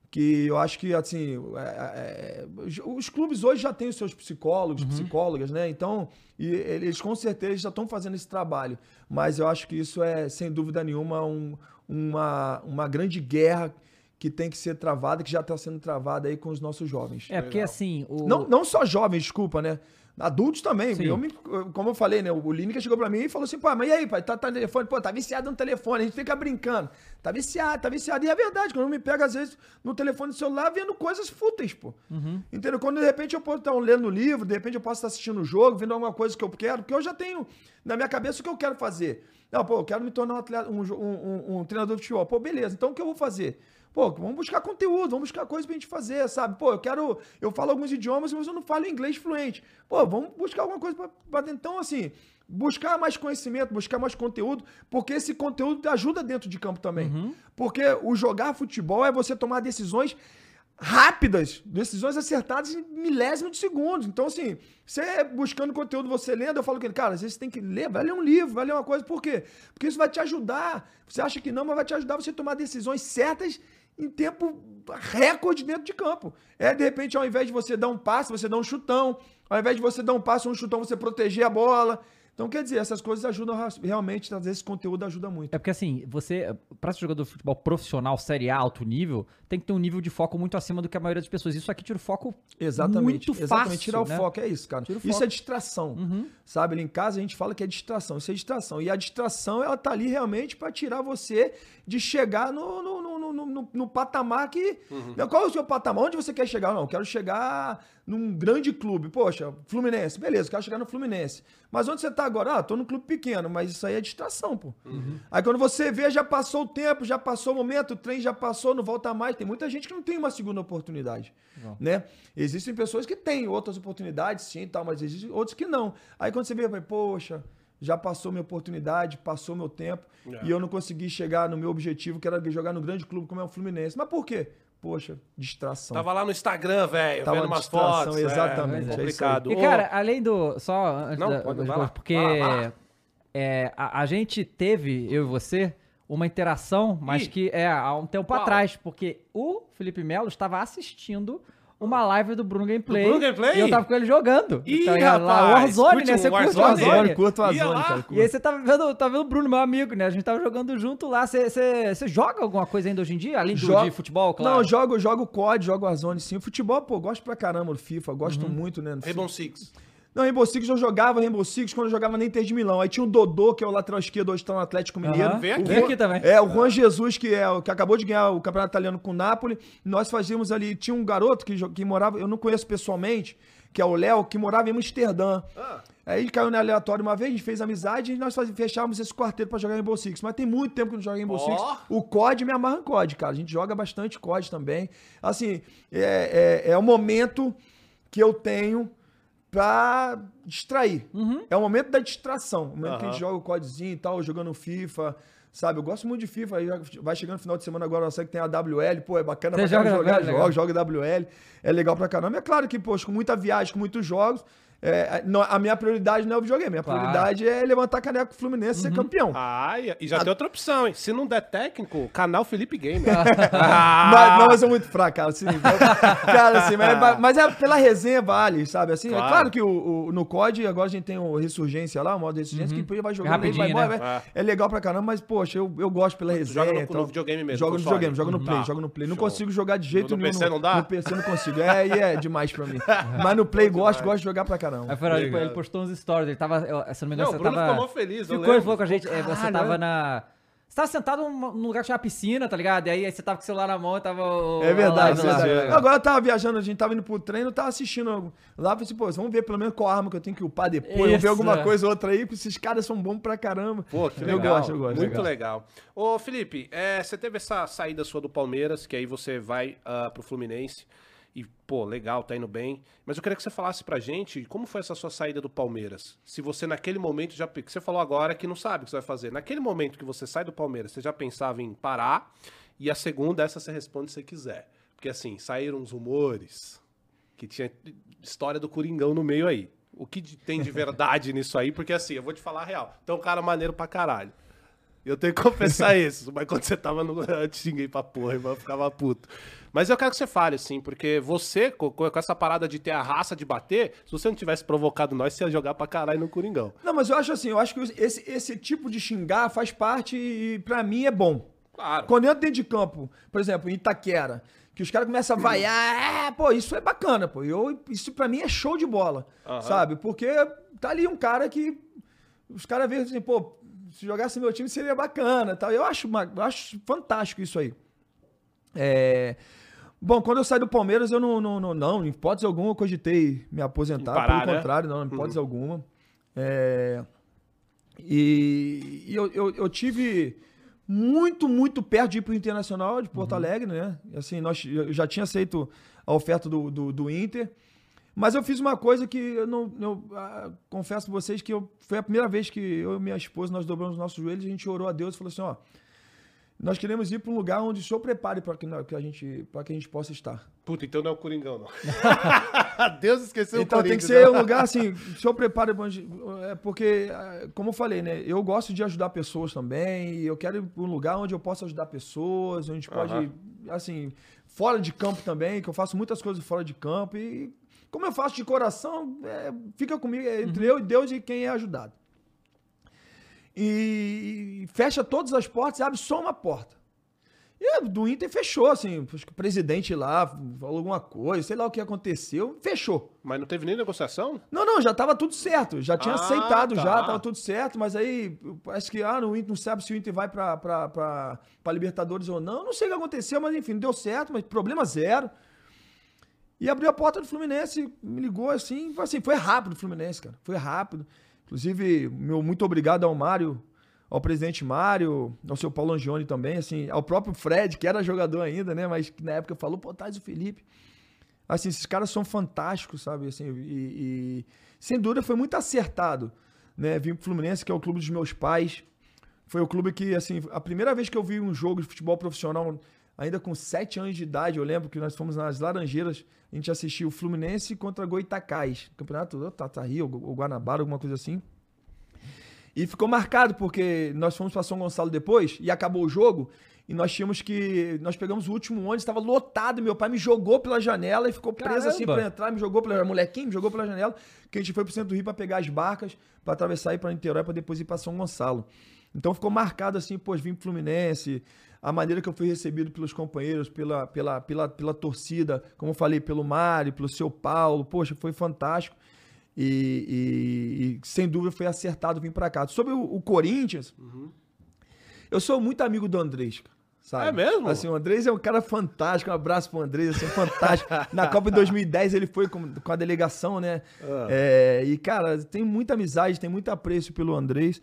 que eu acho que assim é, é, os clubes hoje já têm os seus psicólogos, uhum. psicólogas, né? Então e eles com certeza já estão fazendo esse trabalho, mas eu acho que isso é sem dúvida nenhuma um, uma, uma grande guerra que tem que ser travada, que já está sendo travada aí com os nossos jovens. É, porque assim. O... Não, não só jovens, desculpa, né? Adultos também. Eu me, como eu falei, né? O Lineker chegou pra mim e falou assim: pô, mas e aí, pai? Tá, tá no telefone? Pô, tá viciado no telefone. A gente fica brincando. Tá viciado, tá viciado. E é verdade, quando eu me pego, às vezes, no telefone celular vendo coisas fúteis, pô. Uhum. Entendeu? Quando de repente eu posso estar lendo um livro, de repente eu posso estar assistindo um jogo, vendo alguma coisa que eu quero, porque eu já tenho na minha cabeça o que eu quero fazer. Não, pô, eu quero me tornar um, atleta, um, um, um, treinador de futebol. Pô, beleza, então o que eu vou fazer? Pô, vamos buscar conteúdo, vamos buscar coisas pra gente fazer, sabe? Pô, eu quero. Eu falo alguns idiomas, mas eu não falo inglês fluente. Pô, vamos buscar alguma coisa pra, pra Então, assim, buscar mais conhecimento, buscar mais conteúdo, porque esse conteúdo te ajuda dentro de campo também. Uhum. Porque o jogar futebol é você tomar decisões rápidas, decisões acertadas em milésimos de segundos. Então, assim, você buscando conteúdo, você lendo, eu falo com ele, cara, às vezes você tem que ler, vai ler um livro, vai ler uma coisa, por quê? Porque isso vai te ajudar. Você acha que não, mas vai te ajudar você a tomar decisões certas em tempo recorde dentro de campo. É, de repente, ao invés de você dar um passe, você dá um chutão. Ao invés de você dar um passe um chutão, você proteger a bola. Então, quer dizer, essas coisas ajudam realmente, às vezes esse conteúdo ajuda muito. É porque assim, você, para ser jogador de futebol profissional, Série A, alto nível, tem que ter um nível de foco muito acima do que a maioria das pessoas. Isso aqui tira o foco exatamente, muito exatamente, fácil. tirar o né? foco, é isso, cara. Isso é distração, uhum. sabe? Ali em casa a gente fala que é distração, isso é distração. E a distração, ela tá ali realmente para tirar você de chegar no, no, no, no, no, no patamar que... Uhum. Qual é o seu patamar? Onde você quer chegar? Não, eu quero chegar num grande clube. Poxa, Fluminense, beleza, quero chegar no Fluminense. Mas onde você tá agora? Ah, tô no clube pequeno, mas isso aí é distração, pô. Uhum. Aí quando você vê, já passou o tempo, já passou o momento, o trem já passou, não volta mais. Tem muita gente que não tem uma segunda oportunidade, não. né? Existem pessoas que têm outras oportunidades, sim, tal, mas existem outros que não. Aí quando você vê, poxa, já passou minha oportunidade, passou meu tempo, é. e eu não consegui chegar no meu objetivo, que era jogar no grande clube como é o Fluminense. Mas por quê? Poxa, distração. Tava lá no Instagram, velho, vendo umas fotos. É, exatamente. É, é complicado. E, cara, além do. Só antes Não, da, pode, das porque lá, lá. É, a, a, gente teve, eu e você, uma interação, mas Ih. que é há um tempo Qual? atrás, porque o Felipe Melo estava assistindo uma live do Bruno Gameplay. Do Bruno Gameplay? E eu tava com ele jogando. Ih, Então, ia lá, rapaz, Warzone, né? Você curte Warzone? Warzone? Warzone, curto o Warzone, cara. E aí você tava vendo, tá vendo o Bruno, meu amigo, né? A gente tava jogando junto lá. Você- Você você joga alguma coisa ainda hoje em dia? Além do, Jogo- de futebol, claro? Não, eu jogo, eu jogo COD, jogo Warzone sim. Futebol, pô, gosto pra caramba do FIFA, gosto Uhum. muito, né? Rainbow Six. Não, Rainbow Six eu jogava Rainbow Six quando eu jogava na Inter de Milão. Aí tinha o Dodô, que é o lateral esquerdo, hoje tá no Atlético Mineiro. Aham. Vem aqui. Vem aqui também. É, o Juan Jesus, que é o que acabou de ganhar o Campeonato Italiano com o Napoli. Nós fazíamos ali, tinha um garoto que, que morava, eu não conheço pessoalmente, que é o Léo, que morava em Amsterdã. Ah. Aí ele caiu no aleatório uma vez, a gente fez amizade e nós fechávamos esse quarteto pra jogar Rainbow Six. Mas tem muito tempo que eu não jogo Rainbow Ó. Six. O COD me amarra em COD, cara. A gente joga bastante COD também. Assim, é, é, é o momento que eu tenho pra distrair. É o momento da distração. O momento que a gente joga o CODzinho e tal, jogando FIFA. Sabe, eu gosto muito de FIFA. Vai chegando no final de semana agora, eu sei que tem a WL, pô, é bacana Você caramba joga jogar, jogo, jogo WL, é legal pra caramba. É claro que, poxa, com muita viagem, com muitos jogos, é, não- a minha prioridade não é o videogame, a minha Claro. prioridade é levantar a caneca com o Fluminense e ser campeão. Ah, e e já tem outra opção, hein? Se não der técnico, canal Felipe Gamer. Mas, não, mas é muito fraco, cara. Assim, cara, assim, mas, mas é pela resenha, vale, sabe? Assim, Claro. É claro que o, o- no COD, agora a gente tem o Ressurgência lá, o modo Ressurgência, que depois vai jogando aí, vai Rapidinho, embora. né? vai- É legal pra caramba, mas, poxa, eu, eu gosto pela resenha. joga no- então- no videogame mesmo, Jogo no videogame, jogo no Uhum. Play, Tá. jogo no Play. Não Show. consigo jogar de jeito No nenhum. PC não dá? No PC não consigo. É, aí é demais pra mim. Mas no Play gosto, gosto de jogar pra caramba. Aí foi, ele, Legal. ele postou uns stories, ele tava, eu- se não me engano, Não, o você Bruno tava... ficou mó feliz, Ficou, ele falou com a gente, é, você Caralho, tava é. na... Você tava sentado num lugar que tinha piscina, tá ligado? E aí você tava com o celular na mão e tava... o- É verdade, é lá. verdade. Agora eu tava viajando, a gente tava indo pro treino, eu tava assistindo lá, falei assim, pô, vamos ver pelo menos qual arma que eu tenho que upar depois, vamos ver alguma é. coisa ou outra aí, porque esses caras são bons pra caramba. Pô, que eu legal. gosto, eu gosto. Muito legal. Ô, Felipe, é, você teve essa saída sua do Palmeiras, que aí você vai ah, pro Fluminense. E, pô, legal, tá indo bem. Mas eu queria que você falasse pra gente como foi essa sua saída do Palmeiras. Se você naquele momento já. Que você falou agora que não sabe o que você vai fazer. Naquele momento que você sai do Palmeiras, você já pensava em parar. E a segunda, essa você responde se quiser. Porque assim, saíram uns rumores que tinha história do Coringão no meio aí. O que tem de verdade nisso aí? Porque assim, eu vou te falar a real. Um cara maneiro pra caralho. Eu tenho que confessar isso. Mas quando você tava no. Eu te xinguei pra porra, irmão, eu ficava puto. Mas eu quero que você fale, assim, porque você, co- co- com essa parada de ter a raça de bater, se você não tivesse provocado nós, você ia jogar pra caralho no Coringão. Não, mas eu acho assim, eu acho que esse, esse tipo de xingar faz parte e pra mim é bom. Claro. Quando eu entro dentro de campo, por exemplo, em Itaquera, que os caras começam a vaiar, é, pô, isso é bacana, pô. Eu, isso pra mim é show de bola, Aham. sabe? Porque tá ali um cara que os caras veem assim, pô, se jogasse meu time seria bacana, tal. Eu acho, uma- eu acho fantástico isso aí. É, Bom, quando eu saí do Palmeiras, eu não, não, não, não, em hipótese alguma, eu cogitei me aposentar. Parar, pelo né? contrário, não, em hipótese alguma. É, E, e eu, eu, eu tive muito, muito perto de ir pro Internacional de Porto Alegre, né? Assim, nós, eu já tinha aceito a oferta do, do, do Inter. Mas eu fiz uma coisa que eu não. Eu, ah, confesso pra vocês que eu, foi a primeira vez que eu e minha esposa nós dobramos os nossos joelhos, a gente orou a Deus e falou assim: ó, nós queremos ir para um lugar onde o senhor prepare para que, que a gente, para que a gente possa estar. Puta, então não é o Coringão, não. Deus esqueceu Então o tem que ser um lugar assim, o senhor prepare é porque, ah, como eu falei, né? Eu gosto de ajudar pessoas também, e eu quero ir para um lugar onde eu possa ajudar pessoas, onde a gente pode, Aham. assim, fora de campo também, que eu faço muitas coisas fora de campo, e como eu faço de coração, é, fica comigo, é entre eu e Deus e quem é ajudado. E fecha todas as portas e abre só uma porta. E do Inter fechou, assim, acho que o presidente lá falou alguma coisa, sei lá o que aconteceu, fechou. Mas não teve nem negociação? Não, não, já tava tudo certo. Já tinha Ah, aceitado, tá. já tava tudo certo, mas aí parece que ah, no Inter não sabe se o Inter vai pra, pra, pra, pra Libertadores ou não. Não sei o que aconteceu, mas enfim, deu certo, mas problema zero. E abriu a porta do Fluminense, me ligou assim, foi assim, foi rápido o Fluminense, cara. Foi rápido. Inclusive, meu muito obrigado ao Mário, ao presidente Mário, ao seu Paulo Angione também, assim, ao próprio Fred, que era jogador ainda, né? Mas que na época falou, pô, traz o Felipe. Assim, esses caras são fantásticos, sabe? Assim, e, e, sem dúvida foi muito acertado, né? Vim pro Fluminense, que é o clube dos meus pais. Foi o clube que, assim, a primeira vez que eu vi um jogo de futebol profissional, ainda com sete anos de idade, eu lembro que nós fomos nas Laranjeiras, a gente assistiu o Fluminense contra Goitacás, campeonato do Tataí ou Gu- ou Guanabara, alguma coisa assim. E ficou marcado, porque nós fomos para São Gonçalo depois e acabou o jogo. E nós tínhamos que. Nós pegamos o último ônibus, estava lotado. Meu pai me jogou pela janela e ficou preso assim Caramba. pra entrar. Me jogou pela. Molequinho, me jogou pela janela. Que a gente foi pro centro do Rio pra pegar as barcas, pra atravessar e ir pra Niterói, pra depois ir pra São Gonçalo. Então ficou marcado assim, pô, vim pro Fluminense. A maneira que eu fui recebido pelos companheiros, pela, pela, pela, pela torcida, como eu falei, pelo Mário, pelo seu Paulo, poxa, foi fantástico. E, e- e, sem dúvida foi acertado vir pra cá. Sobre o, o Corinthians, eu sou muito amigo do Andrés, sabe? É mesmo? Assim, o Andrés é um cara fantástico. Um abraço pro Andrés, assim, fantástico. Na Copa de 2010 ele foi com, com a delegação, né? Ah. É, e, cara, tem muita amizade, tem muito apreço pelo Andrés.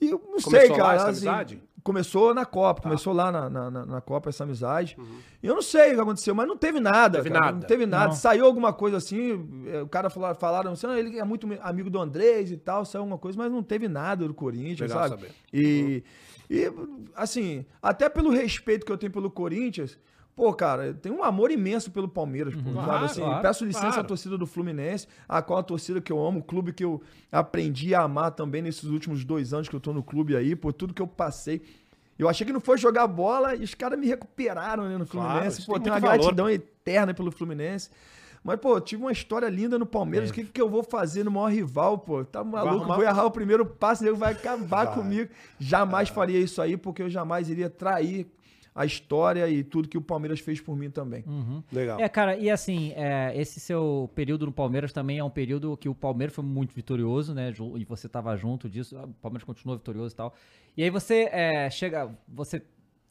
E eu não sei, Começou lá cara. essa assim, amizade? Tá. Começou na Copa, começou lá na, na, na- Copa essa amizade. E eu não sei o que aconteceu, mas não teve nada. Teve cara, nada. Não teve nada. Não. Saiu alguma coisa assim, é, o cara falou, falaram assim, "Ah, ele é muito amigo do Andrés e tal, saiu alguma coisa, mas não teve nada do Corinthians, Legal sabe? saber. E, e, assim, até pelo respeito que eu tenho pelo Corinthians, pô, cara, eu tenho um amor imenso pelo Palmeiras, pô, sabe? Uhum. Claro, assim, claro, peço licença claro. à torcida do Fluminense, a qual a torcida que eu amo, o clube que eu aprendi a amar também nesses últimos dois anos que eu tô no clube aí, por tudo que eu passei. Eu achei que não foi jogar bola e os caras me recuperaram né, no Fluminense. pô, tem tenho uma valor, gratidão eterna pelo Fluminense. Mas, pô, tive uma história linda no Palmeiras. O que, que eu vou fazer no maior rival, pô? Tá maluco? arrumar- Vou errar o primeiro passo, ele vai acabar Vai. comigo. Jamais faria isso aí, porque eu jamais iria trair a história e tudo que o Palmeiras fez por mim também. Legal. É, cara, e assim, é, esse seu período no Palmeiras também é um período que o Palmeiras foi muito vitorioso, né? E você tava junto disso, o Palmeiras continuou vitorioso e tal. E aí você é, chega, você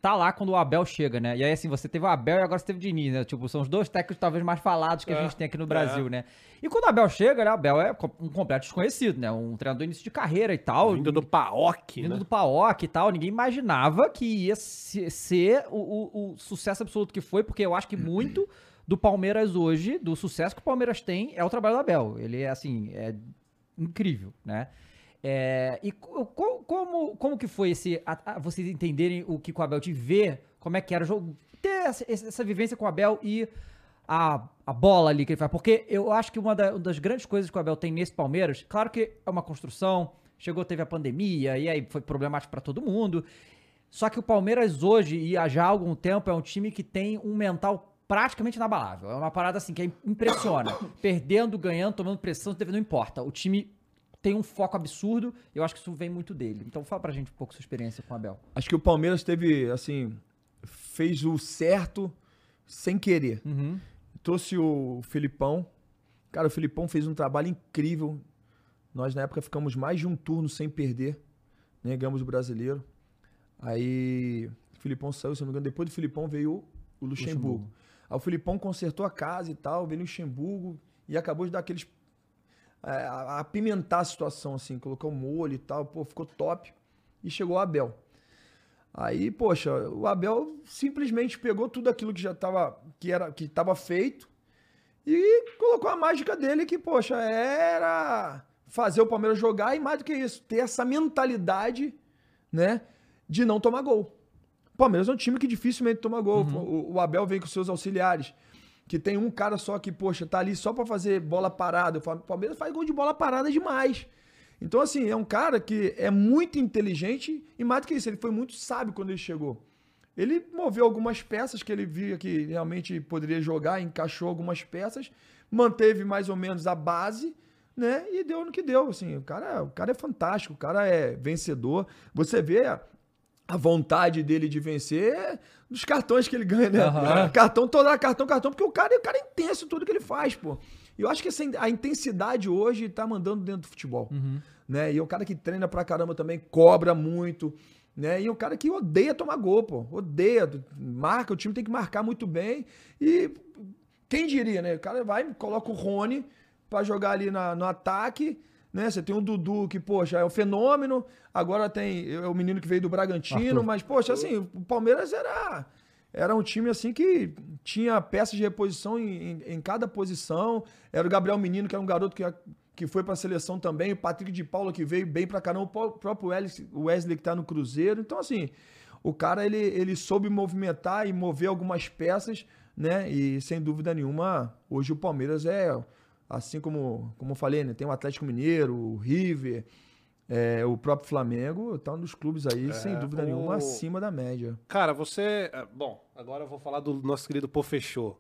tá lá quando o Abel chega, né? E aí assim, você teve o Abel e agora você teve o Diniz, né? Tipo, são os dois técnicos talvez mais falados que a É, gente tem aqui no Brasil, né? E quando o Abel chega, né? O Abel é um completo desconhecido, né? Um treinador início de carreira e tal. Vindo do Paok, Vindo né? do Paok e tal, ninguém imaginava que ia se- ser o, o- o sucesso absoluto que foi, porque eu acho que muito do Palmeiras hoje, do sucesso que o Palmeiras tem, é o trabalho do Abel. Ele é, assim, é incrível, né? É, e co- co- como, como que foi esse, a- a- vocês entenderem o que o Abel te vê, como é que era o jogo, ter essa, essa vivência com o Abel e a, a bola ali que ele faz. Porque eu acho que uma, da- uma das grandes coisas que o Abel tem nesse Palmeiras, claro que é uma construção, chegou, teve a pandemia, e aí foi problemático pra todo mundo. Só que o Palmeiras hoje, e já há algum tempo, é um time que tem um mental praticamente inabalável. É uma parada assim que impressiona. Perdendo, ganhando, tomando pressão, não importa. O time tem um foco absurdo, eu acho que isso vem muito dele. Então fala pra gente um pouco sua experiência com o Abel. Acho que o Palmeiras teve, assim, fez o certo sem querer. Trouxe o Filipão. Cara, o Filipão fez um trabalho incrível. Nós, na época, ficamos mais de um turno sem perder. Né? Ganhamos o brasileiro. Aí, o Filipão saiu, se não me engano. Depois do Filipão veio o Luxemburgo. Luxemburgo. Aí o Filipão consertou a casa e tal, veio o Luxemburgo e acabou de dar aqueles. É, a- apimentar a situação, assim, colocar o molho e tal, pô, ficou top. E chegou o Abel. Aí, poxa, o Abel simplesmente pegou tudo aquilo que já estava que era que estava feito e colocou a mágica dele que, poxa, era fazer o Palmeiras jogar e mais do que isso, ter essa mentalidade, né, de não tomar gol. O Palmeiras é um time que dificilmente toma gol. O, o Abel vem com seus auxiliares, que tem um cara só que, poxa, tá ali só pra fazer bola parada. O Palmeiras faz gol de bola parada demais. Então, assim, é um cara que é muito inteligente e mais do que isso, ele foi muito sábio quando ele chegou. Ele moveu algumas peças que ele via que realmente poderia jogar, encaixou algumas peças, manteve mais ou menos a base, né? E deu no que deu. Assim, o cara, o cara é fantástico, o cara é vencedor. Você vê a, vontade dele de vencer nos cartões que ele ganha, né? Aham. Cartão, toda cartão, cartão, porque o cara, o cara é intenso em tudo que ele faz, pô. E eu acho que essa, a intensidade hoje tá mandando dentro do futebol. Né? E é um cara que treina pra caramba também, cobra muito. Né? E é um cara que odeia tomar gol, pô. Odeia. Marca, o time tem que marcar muito bem. E quem diria, né? O cara vai, coloca o Rony pra jogar ali na, no ataque. Né? Você tem o Dudu, que, poxa, é um fenômeno. Agora tem é o menino que veio do Bragantino. Arthur. Mas, poxa, assim, o Palmeiras era. Era um time assim que tinha peças de reposição em, em- em cada posição. Era o Gabriel Menino, que era um garoto que, que foi para a seleção também. O Patrick de Paula, que veio bem para caramba. O próprio Wesley, que tá no Cruzeiro. Então, assim, o cara ele, ele soube movimentar e mover algumas peças, né? E sem dúvida nenhuma, hoje o Palmeiras é, assim como, como eu falei, né? Tem o Atlético Mineiro, o River, É, o próprio Flamengo tá um dos clubes aí, sem dúvida o- nenhuma, acima da média. Cara, você. é, Bom, agora eu vou falar do nosso querido Pô Fechou.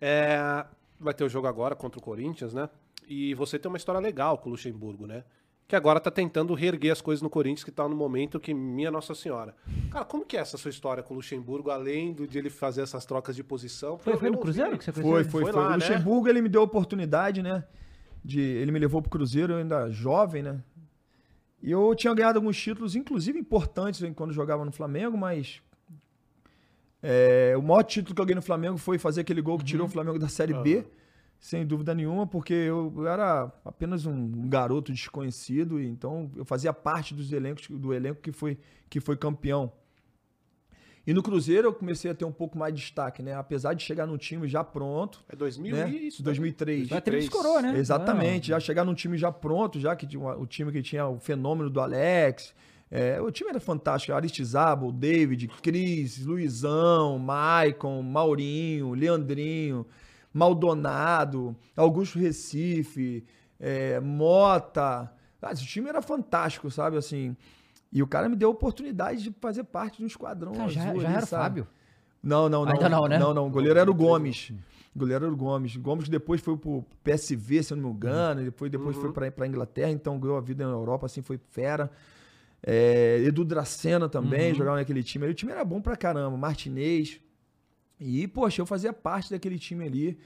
É, vai ter o jogo agora contra o Corinthians, né? E você tem uma história legal com o Luxemburgo, né? Que agora tá tentando reerguer as coisas no Corinthians, que tá no momento que minha Nossa Senhora. Cara, como que é essa sua história com o Luxemburgo, além do, de ele fazer essas trocas de posição? Foi, foi no Cruzeiro que você Foi, conheceu? foi, Foi foi. lá, o né? Luxemburgo, ele me deu a oportunidade, né? De, ele me levou pro Cruzeiro, eu ainda jovem, né? E eu tinha ganhado alguns títulos, inclusive importantes, quando jogava no Flamengo, mas. é, o maior título que eu ganhei no Flamengo foi fazer aquele gol que tirou o Flamengo da Série B, sem dúvida nenhuma, porque eu, era apenas um garoto desconhecido, e então eu fazia parte dos elencos, do elenco que foi, que foi campeão. E no Cruzeiro eu comecei a ter um pouco mais de destaque, né? Apesar de chegar num time já pronto, É 2000 né? e isso, né? 2003. Vai ter que escorou, né? Exatamente, já chegar num time já pronto, já que o time que tinha o fenômeno do Alex. é, o time era fantástico, Aristizábal, David, Cris, Luizão, Maicon, Maurinho, Leandrinho, Maldonado, Augusto Recife, é, Mota. Ah, esse time era fantástico, sabe? Assim, e o cara me deu a oportunidade de fazer parte de um esquadrão Cara, já, azul já ali, era sabe? Fábio. Não, não, não. Ainda não, né? Não, não. O goleiro era o Gomes. O goleiro era o Gomes. O Gomes depois foi pro PSV, se eu não me engano. Depois, depois foi pra, pra Inglaterra, então ganhou a vida na Europa, assim, foi fera. É, Edu Dracena também jogava naquele time. O time era bom pra caramba. Martinez. E, poxa, eu fazia parte daquele time ali.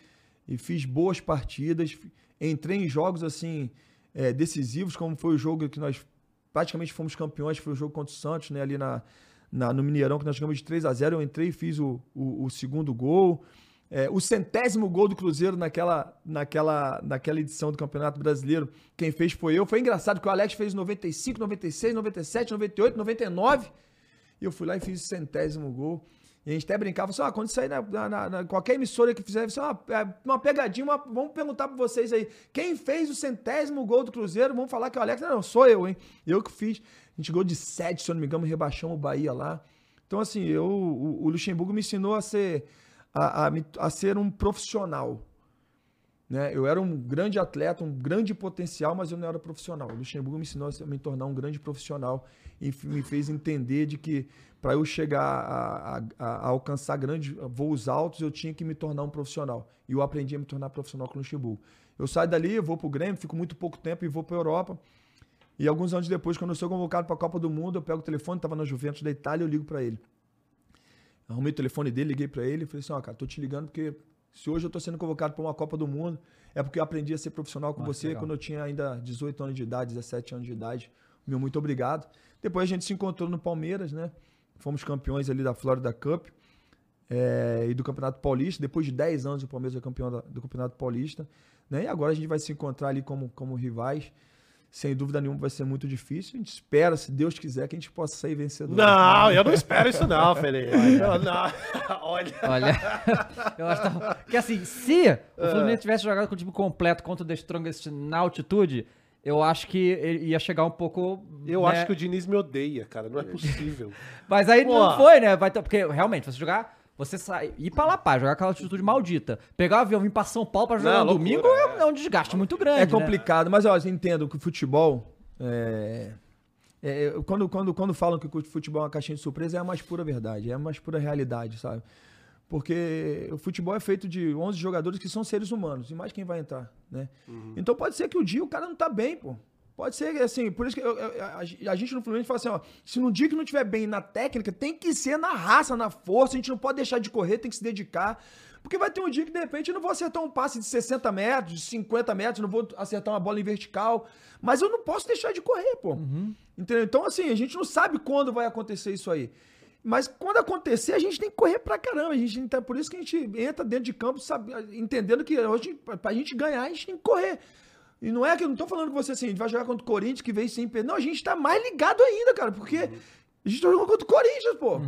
E fiz boas partidas. Entrei em jogos, assim, é, decisivos, como foi o jogo que nós praticamente fomos campeões, foi o jogo contra o Santos, né? Ali na, na- no Mineirão, que nós jogamos de 3 a 0 Eu entrei e fiz o, o, o segundo gol. É, o centésimo gol do Cruzeiro naquela, naquela, naquela edição do Campeonato Brasileiro, quem fez foi eu. Foi engraçado que o Alex fez em 95, 96, 97, 98, 99. E eu fui lá e fiz o centésimo gol. E a gente até brincava, assim, ah, quando sair na, na- na- qualquer emissora que fizer, é uma, é uma pegadinha, uma- vamos perguntar pra vocês aí, quem fez o centésimo gol do Cruzeiro? Vamos falar que o Alex. Não, não, sou eu, hein? Eu que fiz. A gente gol de sete, se eu não me engano, rebaixamos o Bahia lá. Então, assim, eu, o, o Luxemburgo me ensinou a ser, a, a a ser um profissional. Né? Eu era um grande atleta, um grande potencial, mas eu não era profissional. O Luxemburgo me ensinou a a me tornar um grande profissional e me fez entender de que para eu chegar a, a- a- a alcançar grandes voos altos, eu tinha que me tornar um profissional. E eu aprendi a me tornar profissional com o Luxemburgo. Eu saio dali, vou pro Grêmio, fico muito pouco tempo e vou para Europa. E alguns anos depois, quando eu sou convocado para a Copa do Mundo, eu pego o telefone, estava na Juventus da Itália, eu ligo para ele. Arrumei o telefone dele, liguei pra ele e falei assim: ó, cara, tô te ligando porque se hoje eu tô sendo convocado pra uma Copa do Mundo, é porque eu aprendi a ser profissional com Nossa, você legal. quando eu tinha ainda 18 anos de idade, 17 anos de idade. Meu muito obrigado. Depois a gente se encontrou no Palmeiras, né? Fomos campeões ali da Florida Cup é, e do Campeonato Paulista. Depois de 10 anos, o Palmeiras é campeão da- do Campeonato Paulista. Né? E agora a gente vai se encontrar ali como, como rivais. Sem dúvida nenhuma vai ser muito difícil. A gente espera, se Deus quiser, que a gente possa sair vencedor. Não, eu não espero isso não, Felipe. Não, não. Olha. Olha, eu acho que, tá- que assim, se o Fluminense tivesse jogado com o time completo contra o The Strongest na altitude, eu acho que ele ia chegar um pouco. Eu né? acho que o Diniz me odeia, cara. Não é possível. Mas aí Pô. não foi, né? Vai ter... Porque realmente, você jogar. Você sair, ir pra La Paz, jogar aquela altitude maldita, pegar o avião e vir pra São Paulo pra jogar Não, no loucura, domingo é, é. é um desgaste muito grande. É né? complicado, mas ó, eu entendo que o futebol. É, é, quando, quando, quando falam que o futebol é uma caixinha de surpresa, é a mais pura verdade, é a mais pura realidade, sabe? Porque o futebol é feito de 11 jogadores que são seres humanos, e mais quem vai entrar, né? Então pode ser que o dia o cara não tá bem, pô. Pode ser assim, por isso que eu- eu- a, a gente no Fluminense fala assim, ó, se no dia que não tiver bem na técnica, tem que ser na raça, na força, a gente não pode deixar de correr, tem que se dedicar. Porque vai ter um dia que de repente eu não vou acertar um passe de 60 metros, de 50 metros, não vou acertar uma bola em vertical, mas eu não posso deixar de correr, pô. Entendeu? Então assim, a gente não sabe quando vai acontecer isso aí. Mas quando acontecer, a gente tem que correr pra caramba. A gente, então, por isso que a gente entra dentro de campo sabe, entendendo que hoje, pra gente ganhar, a gente tem que correr. E não é que eu não tô falando com você assim, a gente vai jogar contra o Corinthians que veio sem perder. Não, a gente tá mais ligado ainda, cara, porque a gente tá jogando contra o Corinthians, pô.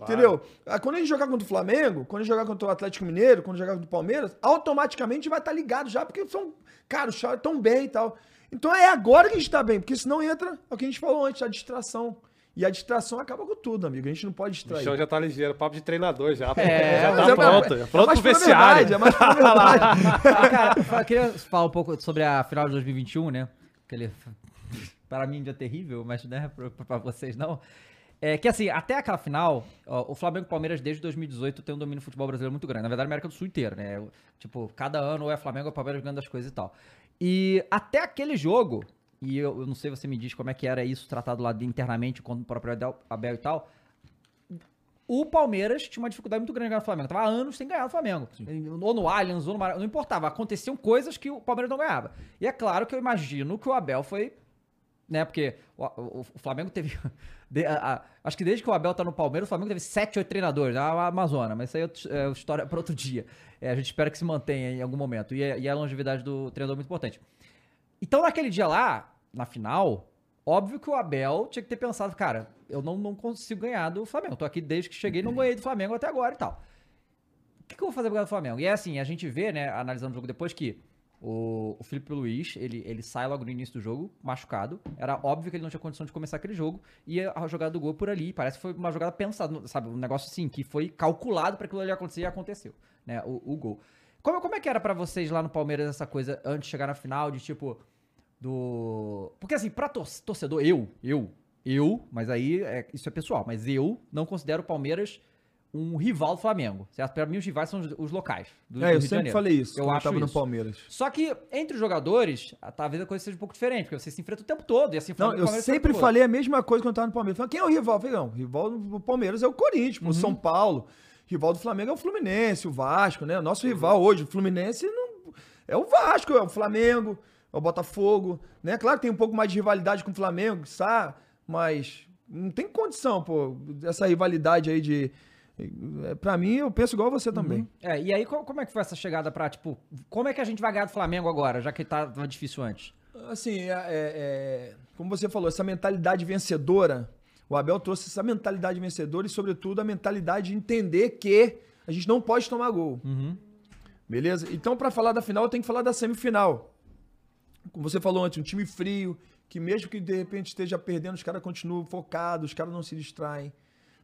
Entendeu? Ah, Quando a gente jogar contra o Flamengo, quando a gente jogar contra o Atlético Mineiro, quando jogar contra o Palmeiras, automaticamente vai estar ligado já, porque são, cara, os caras tão bem e tal. Então é agora que a gente tá bem, porque senão entra é o que a gente falou antes, a distração. E a distração acaba com tudo, amigo. A gente não pode O distrair. chão já tá ligeiro, papo de treinador já. É, já tá é- pronto, é já pronto mais pro pura vestiário. verdade, É mais pura verdade. Ah, cara, eu queria falar um pouco sobre a final de 2021, né? Aquele para mim dia terrível, mas né, para vocês não. É que assim, até aquela final, ó, o Flamengo e o Palmeiras desde 2018 tem um domínio do futebol brasileiro muito grande. Na verdade, a América do Sul inteira, né? Tipo, cada ano ou é Flamengo ou é Palmeiras ganhando as coisas e tal. E até aquele jogo, e eu, eu não sei, você me diz como é que era isso tratado lá de internamente com o próprio Abel, e tal. O Palmeiras tinha uma dificuldade muito grande de ganhar o Flamengo. Tava há anos sem ganhar o Flamengo. Ou no Allianz, ou no Mar... Não importava. Aconteciam coisas que o Palmeiras não ganhava. E é claro que eu imagino que o Abel foi né? Porque o, o, o Flamengo teve. De, a, a, acho que desde que o Abel tá no Palmeiras, o Flamengo teve 7, 8 treinadores, a Amazônia, mas isso aí é, é história para outro dia. É, a gente espera que se mantenha em algum momento. E, é, e a longevidade do treinador é muito importante. Então, naquele dia lá, na final, óbvio que o Abel tinha que ter pensado, cara, eu não, não consigo ganhar do Flamengo. Tô aqui desde que cheguei, não ganhei do Flamengo até agora e tal. O que, que eu vou fazer pra ganhar do Flamengo? E é assim, a gente vê, né, analisando o jogo depois, que o, o Felipe Luiz, ele, ele sai logo no início do jogo, machucado. Era óbvio que ele não tinha condição de começar aquele jogo. E a jogada do gol por ali, parece que foi uma jogada pensada, sabe? Um negócio assim, que foi calculado para aquilo ali acontecer e aconteceu, né? O, o gol. Como, como é que era para vocês lá no Palmeiras essa coisa antes de chegar na final, de tipo. Do. Porque assim, pra torcedor, eu, eu, eu, mas aí é, isso é pessoal, mas eu não considero o Palmeiras um rival do Flamengo. Certo? Para mim, os rivais são os, os locais. Do, é, do eu sempre falei isso. Eu acho tava isso. no Palmeiras. Só que entre os jogadores, talvez a coisa seja um pouco diferente, porque você se enfrenta o tempo todo. E assim, não, eu sempre falei a mesma coisa quando eu tava no Palmeiras. Falei, quem é o rival? Eu falei, não, o rival do Palmeiras é o Corinthians, uhum. o São Paulo. Rival do Flamengo é o Fluminense, o Vasco, né? Nosso rival hoje, o Fluminense, não, é o Vasco, é o Flamengo, é o Botafogo, né? Claro que tem um pouco mais de rivalidade com o Flamengo, sabe? Mas não tem condição, pô, essa rivalidade aí de é, para mim, eu penso igual você também. Uhum. É, e aí, como é que foi essa chegada pra, tipo, como é que a gente vai ganhar do Flamengo agora, já que tá, tá difícil antes? Assim, é, é, é, como você falou, essa mentalidade vencedora, o Abel trouxe essa mentalidade vencedora e, sobretudo, a mentalidade de entender que a gente não pode tomar gol. Uhum. Beleza? Então, para falar da final, eu tenho que falar da semifinal. Como você falou antes, um time frio, que mesmo que de repente esteja perdendo, os caras continuam focados, os caras não se distraem,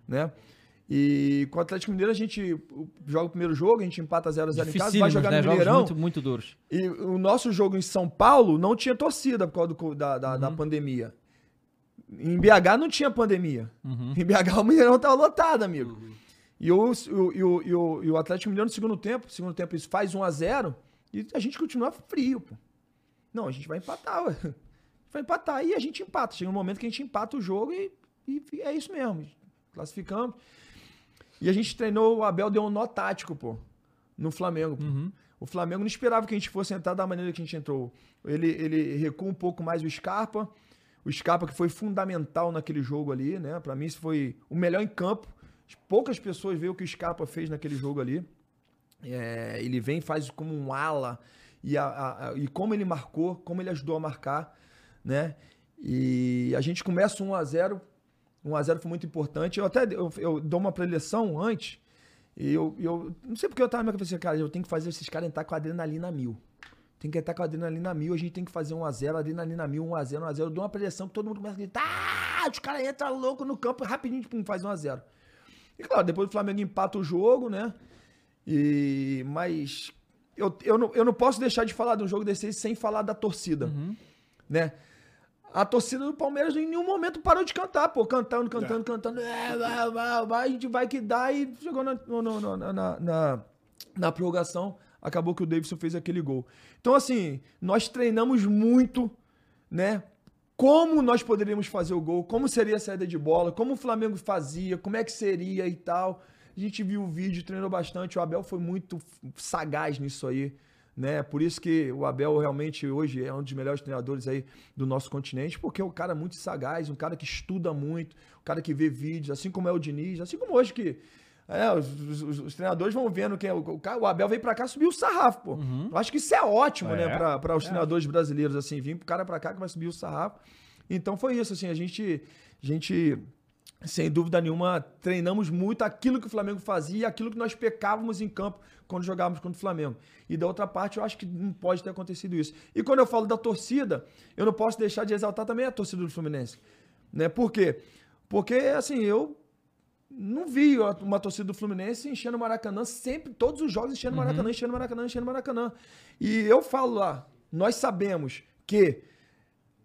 né? E com o Atlético Mineiro a gente joga o primeiro jogo, a gente empata 0x0 em casa, vai jogar né? no Mineirão. muito, muito duros. E o nosso jogo em São Paulo não tinha torcida por causa do, da, da, uhum. da, pandemia. Em BH não tinha pandemia. Uhum. Em BH o Mineirão tava lotado, amigo. Uhum. E, o, o, o, e, o, e o Atlético Mineiro no segundo tempo, no segundo tempo isso faz 1x0 e a gente continua frio, pô. Não, a gente vai empatar, ué. Vai empatar e a gente empata. Chega um momento que a gente empata o jogo e, e é isso mesmo. Classificamos. E a gente treinou, o Abel deu um nó tático, pô, no Flamengo. Uhum. O Flamengo não esperava que a gente fosse entrar da maneira que a gente entrou. Ele, ele recua um pouco mais o Scarpa. O Scarpa que foi fundamental naquele jogo ali, né? Para mim, isso foi o melhor em campo. Poucas pessoas veem o que o Scarpa fez naquele jogo ali. É, ele vem faz como um ala. E, a, a, e como ele marcou, como ele ajudou a marcar, né? E a gente começa 1 a 0 1x0 foi muito importante. Eu até eu, eu dou uma preleção antes. E eu, eu não sei porque eu tava na minha cabeça, cara, eu tenho que fazer esses caras entrar com a adrenalina mil. Tem que entrar com a adrenalina mil, a gente tem que fazer 1x0, adrenalina mil, 1x0, 1x0. Eu dou uma preleção que todo mundo começa a gritar, ah, os caras entram louco no campo, rapidinho, tipo, faz 1x0. E claro, depois o Flamengo empata o jogo, né? E, mas eu, eu, não, eu não posso deixar de falar de um jogo desse sem falar da torcida, uhum. né? A torcida do Palmeiras em nenhum momento parou de cantar, pô. Cantando, cantando, é. cantando. É, vai, vai, vai, a gente vai que dá. E chegou na, no, na, na, na, na prorrogação. Acabou que o Davidson fez aquele gol. Então, assim, nós treinamos muito, né? Como nós poderíamos fazer o gol, como seria a saída de bola, como o Flamengo fazia, como é que seria e tal. A gente viu o vídeo, treinou bastante. O Abel foi muito sagaz nisso aí né? Por isso que o Abel realmente hoje é um dos melhores treinadores aí do nosso continente, porque é um cara muito sagaz, um cara que estuda muito, um cara que vê vídeos, assim como é o Diniz, assim como hoje que é, os, os, os, treinadores vão vendo que é o, o, Abel veio para cá subir o sarrafo, pô. Uhum. Eu acho que isso é ótimo, né, é. né, para os é. treinadores brasileiros, assim, vir pro cara para cá que vai subir o sarrafo. Então foi isso, assim, a gente, a gente sem dúvida nenhuma, treinamos muito aquilo que o Flamengo fazia e aquilo que nós pecávamos em campo quando jogávamos contra o Flamengo. E da outra parte, eu acho que não pode ter acontecido isso. E quando eu falo da torcida, eu não posso deixar de exaltar também a torcida do Fluminense. Né? Por quê? Porque, assim, eu não vi uma torcida do Fluminense enchendo o Maracanã, sempre, todos os jogos enchendo o Maracanã, uhum. enchendo o Maracanã, enchendo o Maracanã. E eu falo lá, nós sabemos que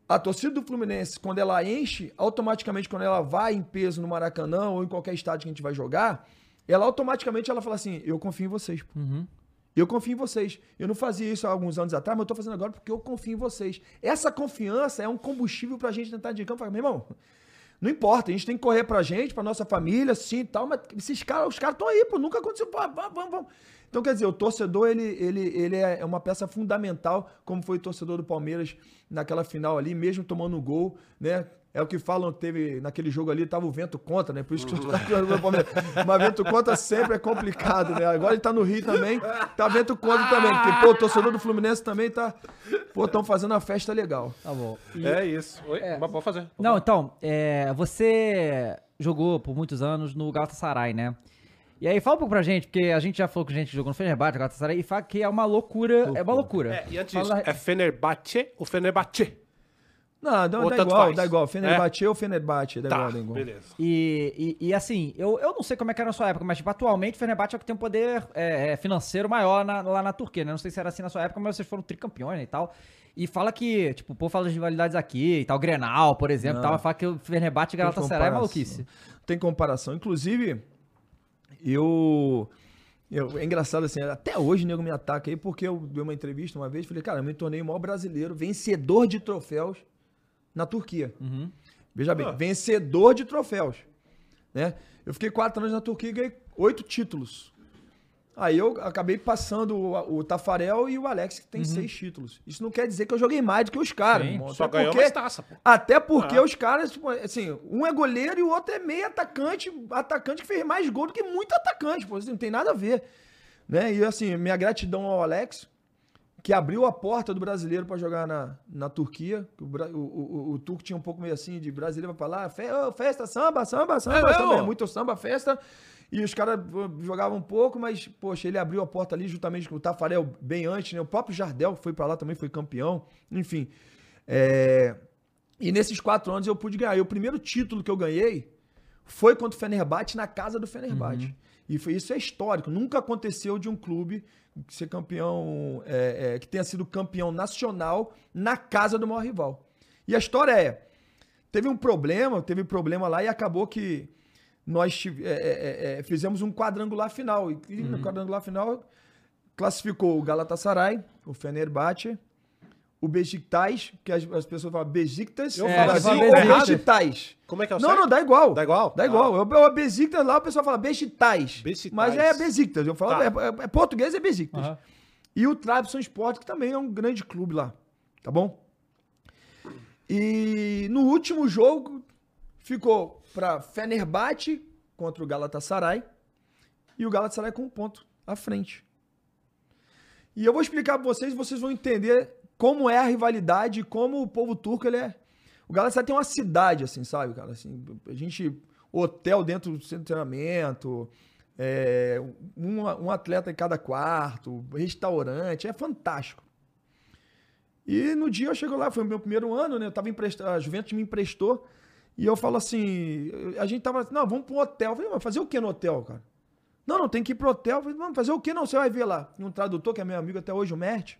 A torcida do Fluminense, quando ela enche, automaticamente, quando ela vai em peso no Maracanã ou em qualquer estádio que a gente vai jogar, ela automaticamente ela fala assim: Eu confio em vocês. Uhum. Eu confio em vocês. Eu não fazia isso há alguns anos atrás, mas eu tô fazendo agora porque eu confio em vocês. Essa confiança é um combustível pra gente tentar de campo. Fala, meu irmão, não importa, a gente tem que correr pra gente, pra nossa família, sim e tal, mas esses caras, os caras estão aí, pô, nunca aconteceu. Vamos, vamos, vamos. Então, quer dizer, o torcedor, ele, ele, ele é uma peça fundamental, como foi o torcedor do Palmeiras naquela final ali, mesmo tomando um gol, né? É o que falam, teve naquele jogo ali, tava o vento contra, né? Por isso que os caras do Palmeiras. Mas vento contra sempre é complicado, né? Agora ele tá no Rio também, tá vento contra também. Porque, pô, o torcedor do Fluminense também tá. Pô, estão fazendo uma festa legal. Tá bom. E- É isso. Oi, É. mas pode fazer. Não, então, é, você jogou por muitos anos no Galatasaray, né? E aí, fala um pouco pra gente, porque a gente já falou com gente que jogou no Fenerbahçe, Galatasaray, e fala que é uma loucura, é uma loucura. É, e antes disso, é Fenerbahçe ou Fenerbahçe? Não, não Ou dá tanto igual, faz. dá igual. É? Fenerbahçe ou Fenerbahçe, dá Tá, igual, dá igual. beleza. E, e, e, assim, eu, eu não sei como é que era na sua época, mas tipo, atualmente o Fenerbahçe é o que tem um poder é, é, financeiro maior na- lá na Turquia, né? Não sei se era assim na sua época, mas vocês foram tricampeões né, e tal. E fala que, tipo, o povo fala das rivalidades aqui e tal, Grenal, por exemplo, e tal, fala que o Fenerbahçe e Galatasaray é maluquice. Não Tem comparação. Inclusive, eu, eu- É engraçado assim, até hoje o nego me ataca aí, porque eu dei uma entrevista uma vez falei, cara, eu me tornei o maior brasileiro, vencedor de troféus na Turquia. Uhum. Veja bem, Ah. vencedor de troféus. Né? Eu fiquei quatro anos na Turquia e ganhei oito títulos. Aí eu acabei passando o, o Tafarel e o Alex, que tem seis títulos. Isso não quer dizer que eu joguei mais do que os caras, irmão. Só Até ganhou porque- mais taça, pô. até porque Ah. os caras, tipo, assim, um é goleiro e o outro é meio atacante, atacante que fez mais gol do que muito atacante, pô, assim, não tem nada a ver. Né? E assim, minha gratidão ao Alex, que abriu a porta do brasileiro para jogar na, na Turquia. O, o, o, o turco tinha um pouco meio assim de brasileiro pra falar, fe, ô, festa, samba, samba, samba, É, samba, é muito samba, festa. E os caras jogavam um pouco, mas, poxa, ele abriu a porta ali justamente com o Tafarel bem antes, né? O próprio Jardel, que foi para lá, também foi campeão. Enfim. É... E nesses quatro anos eu pude ganhar. E o primeiro título que eu ganhei foi contra o Fenerbahçe na casa do Fenerbahçe. E foi, isso é histórico. Nunca aconteceu de um clube ser campeão, é, é, que tenha sido campeão nacional na casa do maior rival. E a história é: teve um problema, teve problema lá e acabou que nós tive- é, é, é, fizemos um quadrangular final. E, no quadrangular final classificou o Galatasaray, o Fenerbahçe, o Besiktas, que as, as pessoas falam Besiktas, Eu é, falo assim, ou errado. Besiktas. Como é que é o Não, certo? não, dá igual. Dá igual? Dá igual. Eu, eu, Besiktas lá, o pessoal fala Besiktas. Mas é Besiktas. Eu falo, Tá. é, é- é português, é Besiktas. Aham. E o Trabzon Sport, que também é um grande clube lá. Tá bom? E no último jogo, ficou pra Fenerbahçe contra o Galatasaray. E o Galatasaray com um ponto à frente. E eu vou explicar pra vocês vocês vão entender como é a rivalidade como o povo turco ele é. O Galatasaray tem uma cidade, assim, sabe, cara? Assim, a gente. Hotel dentro do centro de treinamento, é, um, um atleta em cada quarto, restaurante, é fantástico. E no dia eu chego lá, foi o meu primeiro ano, né? Eu tava emprestado, a Juventus me emprestou. E eu falo assim, a gente tava assim, não, vamos pro hotel. Eu falei, mas fazer o que no hotel, cara? Não, não, tem que ir pro hotel. Eu falei, vamos fazer o que? Não, você vai ver lá. Um tradutor, que é meu amigo até hoje, o Mert.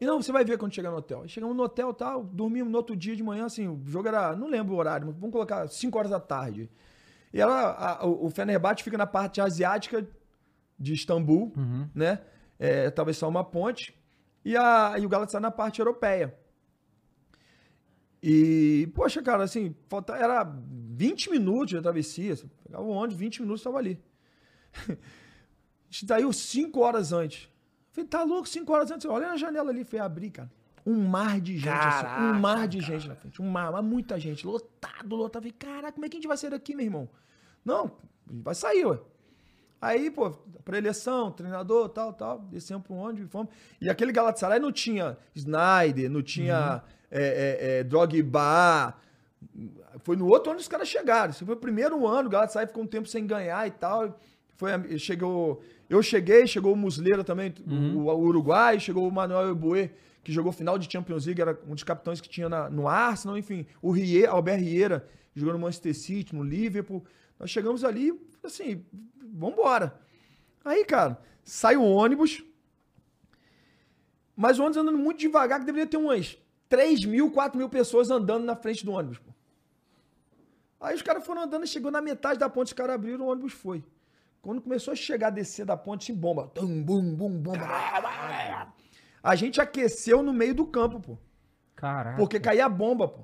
E não, você vai ver quando chegar no hotel. Chegamos no hotel e tal, dormimos no outro dia de manhã, assim, o jogo era, não lembro o horário, mas vamos colocar 5 horas da tarde. E ela, a- o Fenerbahçe fica na parte asiática de Istambul, né? É, talvez só uma ponte. E, a, e o Galatasaray na parte europeia. E, poxa, cara, assim, falta, era 20 minutos de travessia. Pegava o ônibus, 20 minutos estava ali. A gente saiu 5 horas antes. Falei, tá louco, 5 horas antes. Olha na janela ali, foi abrir, cara. Um mar de gente, assim, Caraca, um mar de gente na frente. Um mar, mas muita gente, lotado, lotado. Falei, caraca, como é que a gente vai sair daqui, meu irmão? Não, vai sair, ué. Aí, pô, pré-eleição, treinador, tal, tal, descemos pro ônibus, fomos. E aquele Galatasaray não tinha Snyder, não tinha é, é, é, Drogba. Foi no outro ano que os caras chegaram. Esse foi o primeiro ano, o Galatasaray ficou um tempo sem ganhar e tal. Foi, chegou, eu cheguei, chegou o Muslera também, o, o Uruguai, chegou o Manuel Ebuê, que jogou final de Champions League, era um dos capitães que tinha na- no Arsenal, enfim. O Rie, Albert Rieira, jogou no Manchester City, no Liverpool. Nós chegamos ali, assim, vambora. Aí, cara, sai o ônibus, mas o ônibus andando muito devagar, que deveria ter umas 3 mil, 4 mil pessoas andando na frente do ônibus, pô. Aí os caras foram andando, chegou na metade da ponte, os caras abriram, o ônibus foi. Quando começou a chegar, a descer da ponte, em bomba. Tum, bum, bum, bomba. A gente aqueceu no meio do campo, pô. Caraca. Porque caía a bomba, pô.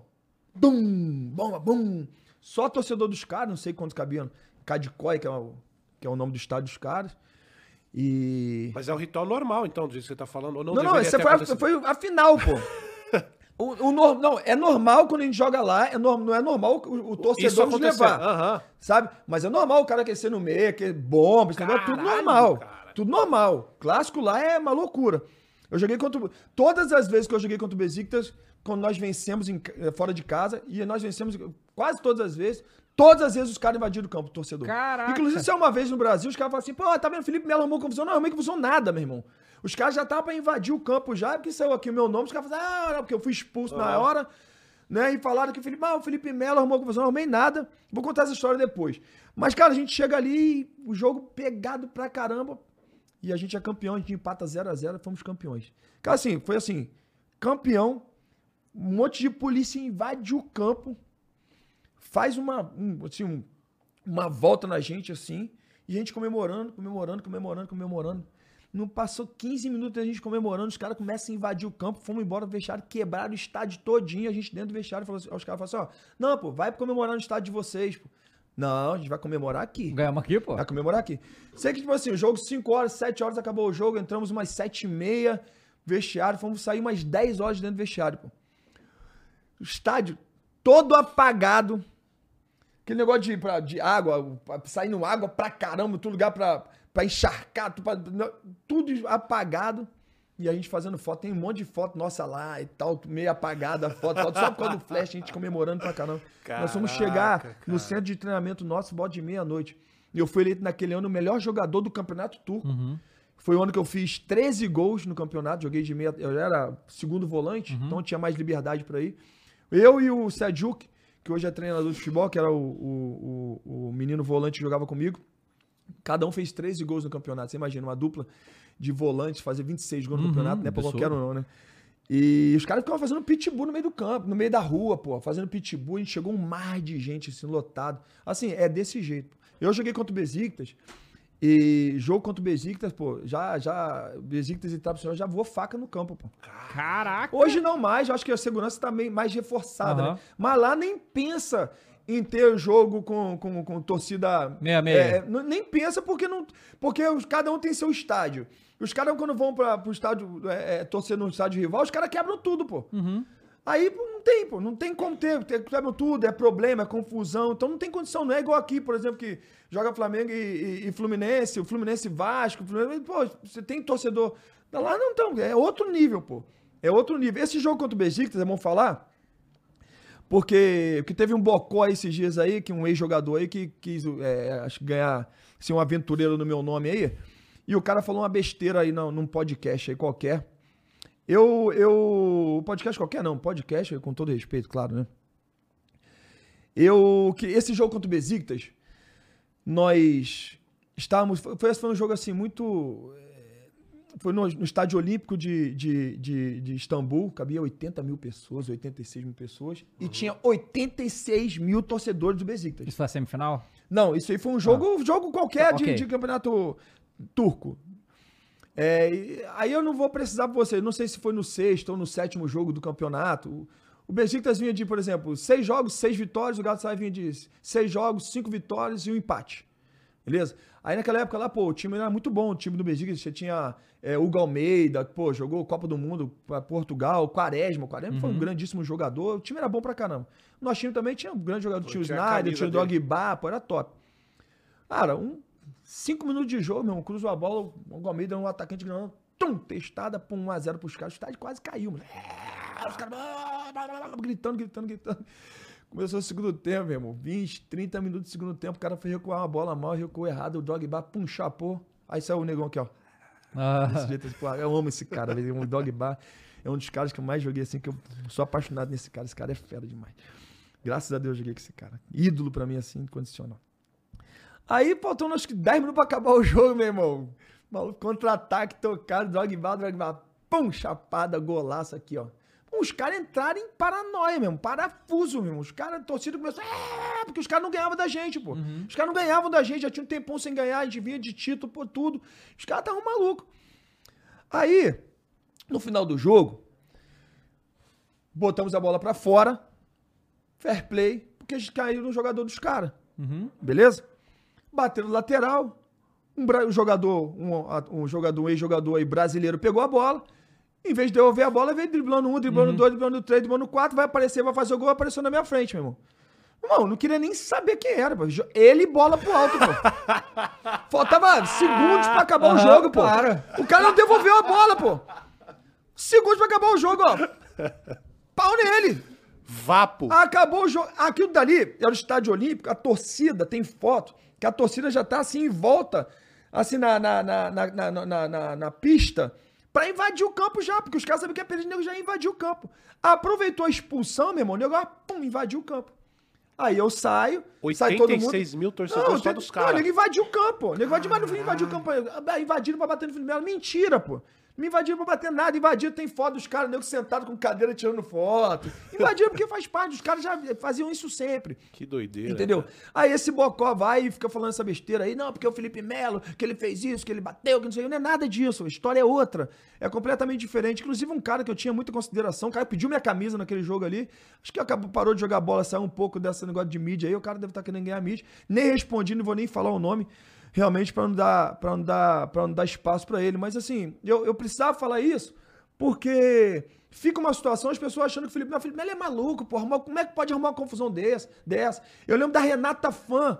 Bum, bomba, bum. Só torcedor dos caras, não sei quantos cabiam. Cadicói, que é o, que é o nome do estádio dos caras. E. Mas é um ritual normal, então, do jeito que você tá falando. Ou não, Não, não, essa foi a, foi a final, pô. O, o não, é normal quando a gente joga lá, é nor- não é normal o, o torcedor nos levar, Aham. sabe? Mas é normal o cara aquecer no meio, que bomba? Tudo Caralho, normal. cara. Tudo normal. Clássico lá é uma loucura. Eu joguei contra. Todas as vezes que eu joguei contra o Besiktas, quando nós vencemos em eh, fora de casa, e nós vencemos quase todas as vezes, todas as vezes os caras invadiram o campo, o torcedor. Caraca. Inclusive, se é uma vez no Brasil, os caras falam assim, pô, tá vendo, Felipe Melo arrumou confusão. Não, arrumei confusão nada, meu irmão. Os caras já estavam pra invadir o campo já, porque saiu aqui o meu nome, os caras falaram, ah, não, porque eu fui expulso na hora, né? E falaram que o Felipe, ah, o Felipe Melo arrumou confusão, não arrumei nada. Vou contar essa história depois. Mas, cara, a gente chega ali, o jogo pegado pra caramba, e a gente é campeão, a gente empata 0 a 0 fomos campeões. Cara, assim, foi assim, campeão, um monte de polícia invade o campo, faz uma, um, assim, um- uma volta na gente, assim, e a gente comemorando, comemorando, comemorando, comemorando. Não passou 15 minutos a gente comemorando, os caras começam a invadir o campo, fomos embora do vestiário, quebraram o estádio todinho, a gente dentro do vestiário, falou assim, os caras falaram assim, ó, não, pô, vai comemorar no estádio de vocês, pô. Não, a gente vai comemorar aqui. Ganhamos aqui, pô. Vai comemorar aqui. Sei que, tipo assim, o jogo 5 horas, 7 horas acabou o jogo, entramos umas 7 e meia, vestiário, fomos sair umas 10 horas dentro do vestiário, pô. O estádio todo apagado. Aquele negócio de, pra- de água, saindo água pra caramba, todo lugar pra, pra encharcar, tudo apagado. E a gente fazendo foto, tem um monte de foto nossa lá e tal, meio apagada a foto, foto só por causa do flash, a gente comemorando pra caramba. Nós fomos chegar Caraca, no cara. centro de treinamento nosso, volta de meia-noite. E eu fui eleito naquele ano o melhor jogador do campeonato turco. Foi o ano que eu fiz 13 gols no campeonato, joguei de meia. Eu era segundo volante, então eu tinha mais liberdade pra ir. Eu e o Sedjuk, que hoje é treinador de futebol, que era o, o, o, o menino volante que jogava comigo. Cada um fez 13 gols no campeonato. Você imagina, uma dupla de volantes fazer 26 gols no campeonato, não é pra absurdo. qualquer um, não, né? E os caras ficavam fazendo pitbull no meio do campo, no meio da rua, pô, fazendo pitbull. A gente chegou um mar de gente, assim, lotado. Assim, é desse jeito. Eu joguei contra o Besiktas, e jogo contra o Besiktas, pô, já, já, Besiktas e Trabzonspor, já voou faca no campo, pô. Caraca. Hoje não mais, eu acho que a segurança tá meio mais reforçada, Aham. né? Mas lá nem pensa em ter jogo com, com, com torcida. Meia, meia. É, n- nem pensa porque não. Porque os- cada um tem seu estádio. Os caras, quando vão pra, pro estádio, é, é, torcer no estádio rival, os caras quebram tudo, pô. Uhum. Aí pô, não tem, pô, não tem como ter, quebram tudo, é problema, é confusão, então não tem condição, não é igual aqui, por exemplo, que joga Flamengo e, e- e Fluminense, o Fluminense Vasco, o Fluminense, pô, você tem torcedor, lá não então, é outro nível, pô, é outro nível. Esse jogo contra o Besiktas, é bom falar, porque que teve um bocó esses dias aí, que um ex-jogador aí que quis, é, ganhar, assim, um aventureiro no meu nome aí, e o cara falou uma besteira aí num, num podcast aí qualquer, eu, eu. Podcast qualquer não, podcast, com todo respeito, claro, né? Eu. que Esse jogo contra o Besiktas, nós estávamos. Foi foi um jogo assim, muito. Foi no, no estádio olímpico de, de, de, de Istambul, cabia 80 mil pessoas, 86 mil pessoas, e tinha 86 mil torcedores do Besiktas. Isso foi a semifinal? Não, isso aí foi um jogo, jogo qualquer de, Ok. de campeonato turco. É, e aí eu não vou precisar pra você, não sei se foi no sexto ou no sétimo jogo do campeonato. O- O Besiktas vinha de, por exemplo, seis jogos, seis vitórias, o Galatasaray vinha de seis jogos, cinco vitórias e um empate. Beleza? Aí naquela época lá, pô, o time era muito bom, o time do Besiktas, você tinha é, Hugo Almeida, pô, jogou Copa do Mundo pra Portugal, Quaresma, o Quaresma foi um grandíssimo jogador, o time era bom pra caramba. O nosso time também tinha um grande jogador, tinha o tinha a Snyder, tinha o dele. Drogba, pô, era top. Cara, um, cinco minutos de jogo, meu irmão, cruzou a bola, o Hugo Almeida, um atacante grandão, tum, testada, pum, 1x0 pros caras, o estádio quase caiu, mano. Os caras gritando, gritando, gritando. Começou o segundo tempo, meu irmão. 20, 30 minutos do segundo tempo, o cara foi recuar uma bola mal, recuou errado, o Drogba, pum, chapou. Aí saiu o negão aqui, ó. Ah, Desse jeito, assim, pô, eu amo esse cara, velho. Um Dogba é um dos caras que eu mais joguei assim, que eu sou apaixonado nesse cara. Esse cara é fera demais. Graças a Deus eu joguei com esse cara. Ídolo pra mim, assim, incondicional. Aí faltando acho que 10 minutos pra acabar o jogo, meu irmão. Maluco, contra-ataque, tocado, Drogba, Drogba, pum, chapada, golaço aqui, ó. Os caras entraram em paranoia mesmo, parafuso mesmo. Os caras, a torcida começou. "É", porque os caras não ganhavam da gente, pô. Os caras não ganhavam da gente, já tinha um tempão sem ganhar, a gente vinha de título, pô, tudo. Os caras estavam malucos. Aí, no final do jogo, botamos a bola pra fora, fair play, porque a gente caiu no jogador dos caras. Beleza? Bateram no lateral, um, jogador, um, um jogador, um ex-jogador aí brasileiro pegou a bola, em vez de devolver a bola, veio driblando um, driblando dois, driblando três, driblando quatro, vai aparecer, vai fazer o gol, apareceu na minha frente, meu irmão. Irmão, não queria nem saber quem era, pô. Ele e bola pro alto, pô. Faltava segundos pra acabar o Aham, jogo, pô. claro. O cara não devolveu a bola, pô. Segundos pra acabar o jogo, ó. Pau nele. Vapo. Acabou o jogo. Aquilo dali era o estádio olímpico, a torcida tem foto, que a torcida já tá assim em volta, assim na, na, na, na, na, na, na- na pista, pra invadir o campo já, porque os caras sabiam que a perda, o nego já invadiu o campo. Aproveitou a expulsão, meu irmão, o nego, ah, pum, invadiu o campo. Aí eu saio, sai todo mundo. 86 mil torcedores só tem- dos Não, caras. nego invadiu o campo. Nego invadiu, mas não invadiu o campo. Ah, Invadiram pra bater no Felipe Melo. Mentira, pô. Não invadiram pra bater nada. Invadiram, tem foto dos caras, nego sentado com cadeira tirando foto. Invadiram porque faz parte. Os caras já faziam isso sempre. Que doideira. Entendeu? Aí esse Bocó vai e fica falando essa besteira aí, não, porque o Felipe Melo, que ele fez isso, que ele bateu, que não sei não é nada disso. A história é outra. É completamente diferente. Inclusive, um cara que eu tinha muita consideração, o cara pediu minha camisa naquele jogo ali. Acho que acabou, parou de jogar bola, saiu um pouco desse negócio de mídia aí. O cara deve estar querendo ganhar mídia. Nem respondi, não vou nem falar o nome. Realmente, pra não dar, pra não dar, pra não dar espaço pra ele. Mas assim, eu, eu precisava falar isso porque fica uma situação, as pessoas achando que o Felipe Melo, Felipe é maluco, arrumar- como é que pode arrumar uma confusão desse, dessa? Eu lembro da Renata Fã,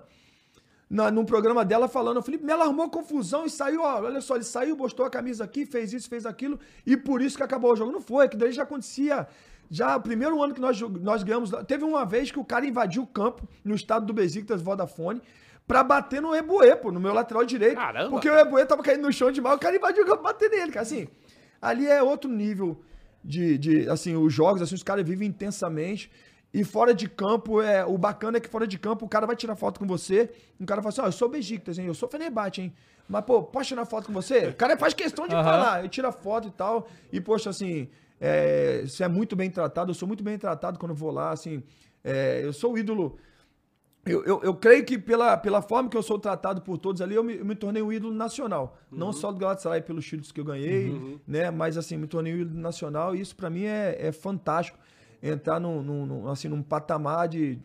na, num programa dela falando, o Felipe Melo arrumou confusão e saiu, ó, olha só, ele saiu, postou a camisa aqui, fez isso, fez aquilo, e por isso que acabou o jogo. Não foi, que daí já acontecia, já, primeiro ano que nós, nós ganhamos, teve uma vez que o cara invadiu o campo, no estado do Besiktas Vodafone, pra bater no Ebuê, pô, no meu lateral direito, Caramba! porque o Ebuê tava caindo no chão demais, o cara invadiu o campo bater nele, cara, assim, ali é outro nível de, de assim, os jogos, assim, os caras vivem intensamente, e fora de campo, é, o bacana é que fora de campo o cara vai tirar foto com você. O cara fala assim: Ó, eu sou Besiktas, hein? Eu sou Fenerbahçe, hein? Mas, pô, posso tirar foto com você? O cara faz questão de Aham. falar. Ele tira foto e tal. E, poxa, assim, é, você é muito bem tratado. Eu sou muito bem tratado quando eu vou lá, assim. é, eu sou o ídolo. Eu, eu, eu creio que pela, pela forma que eu sou tratado por todos ali, eu me, eu me tornei um ídolo nacional. Não só do Galatasaray pelos títulos que eu ganhei, né? Mas assim, me tornei um ídolo nacional e isso pra mim é, é fantástico. Entrar num, num, num, assim, num patamar de,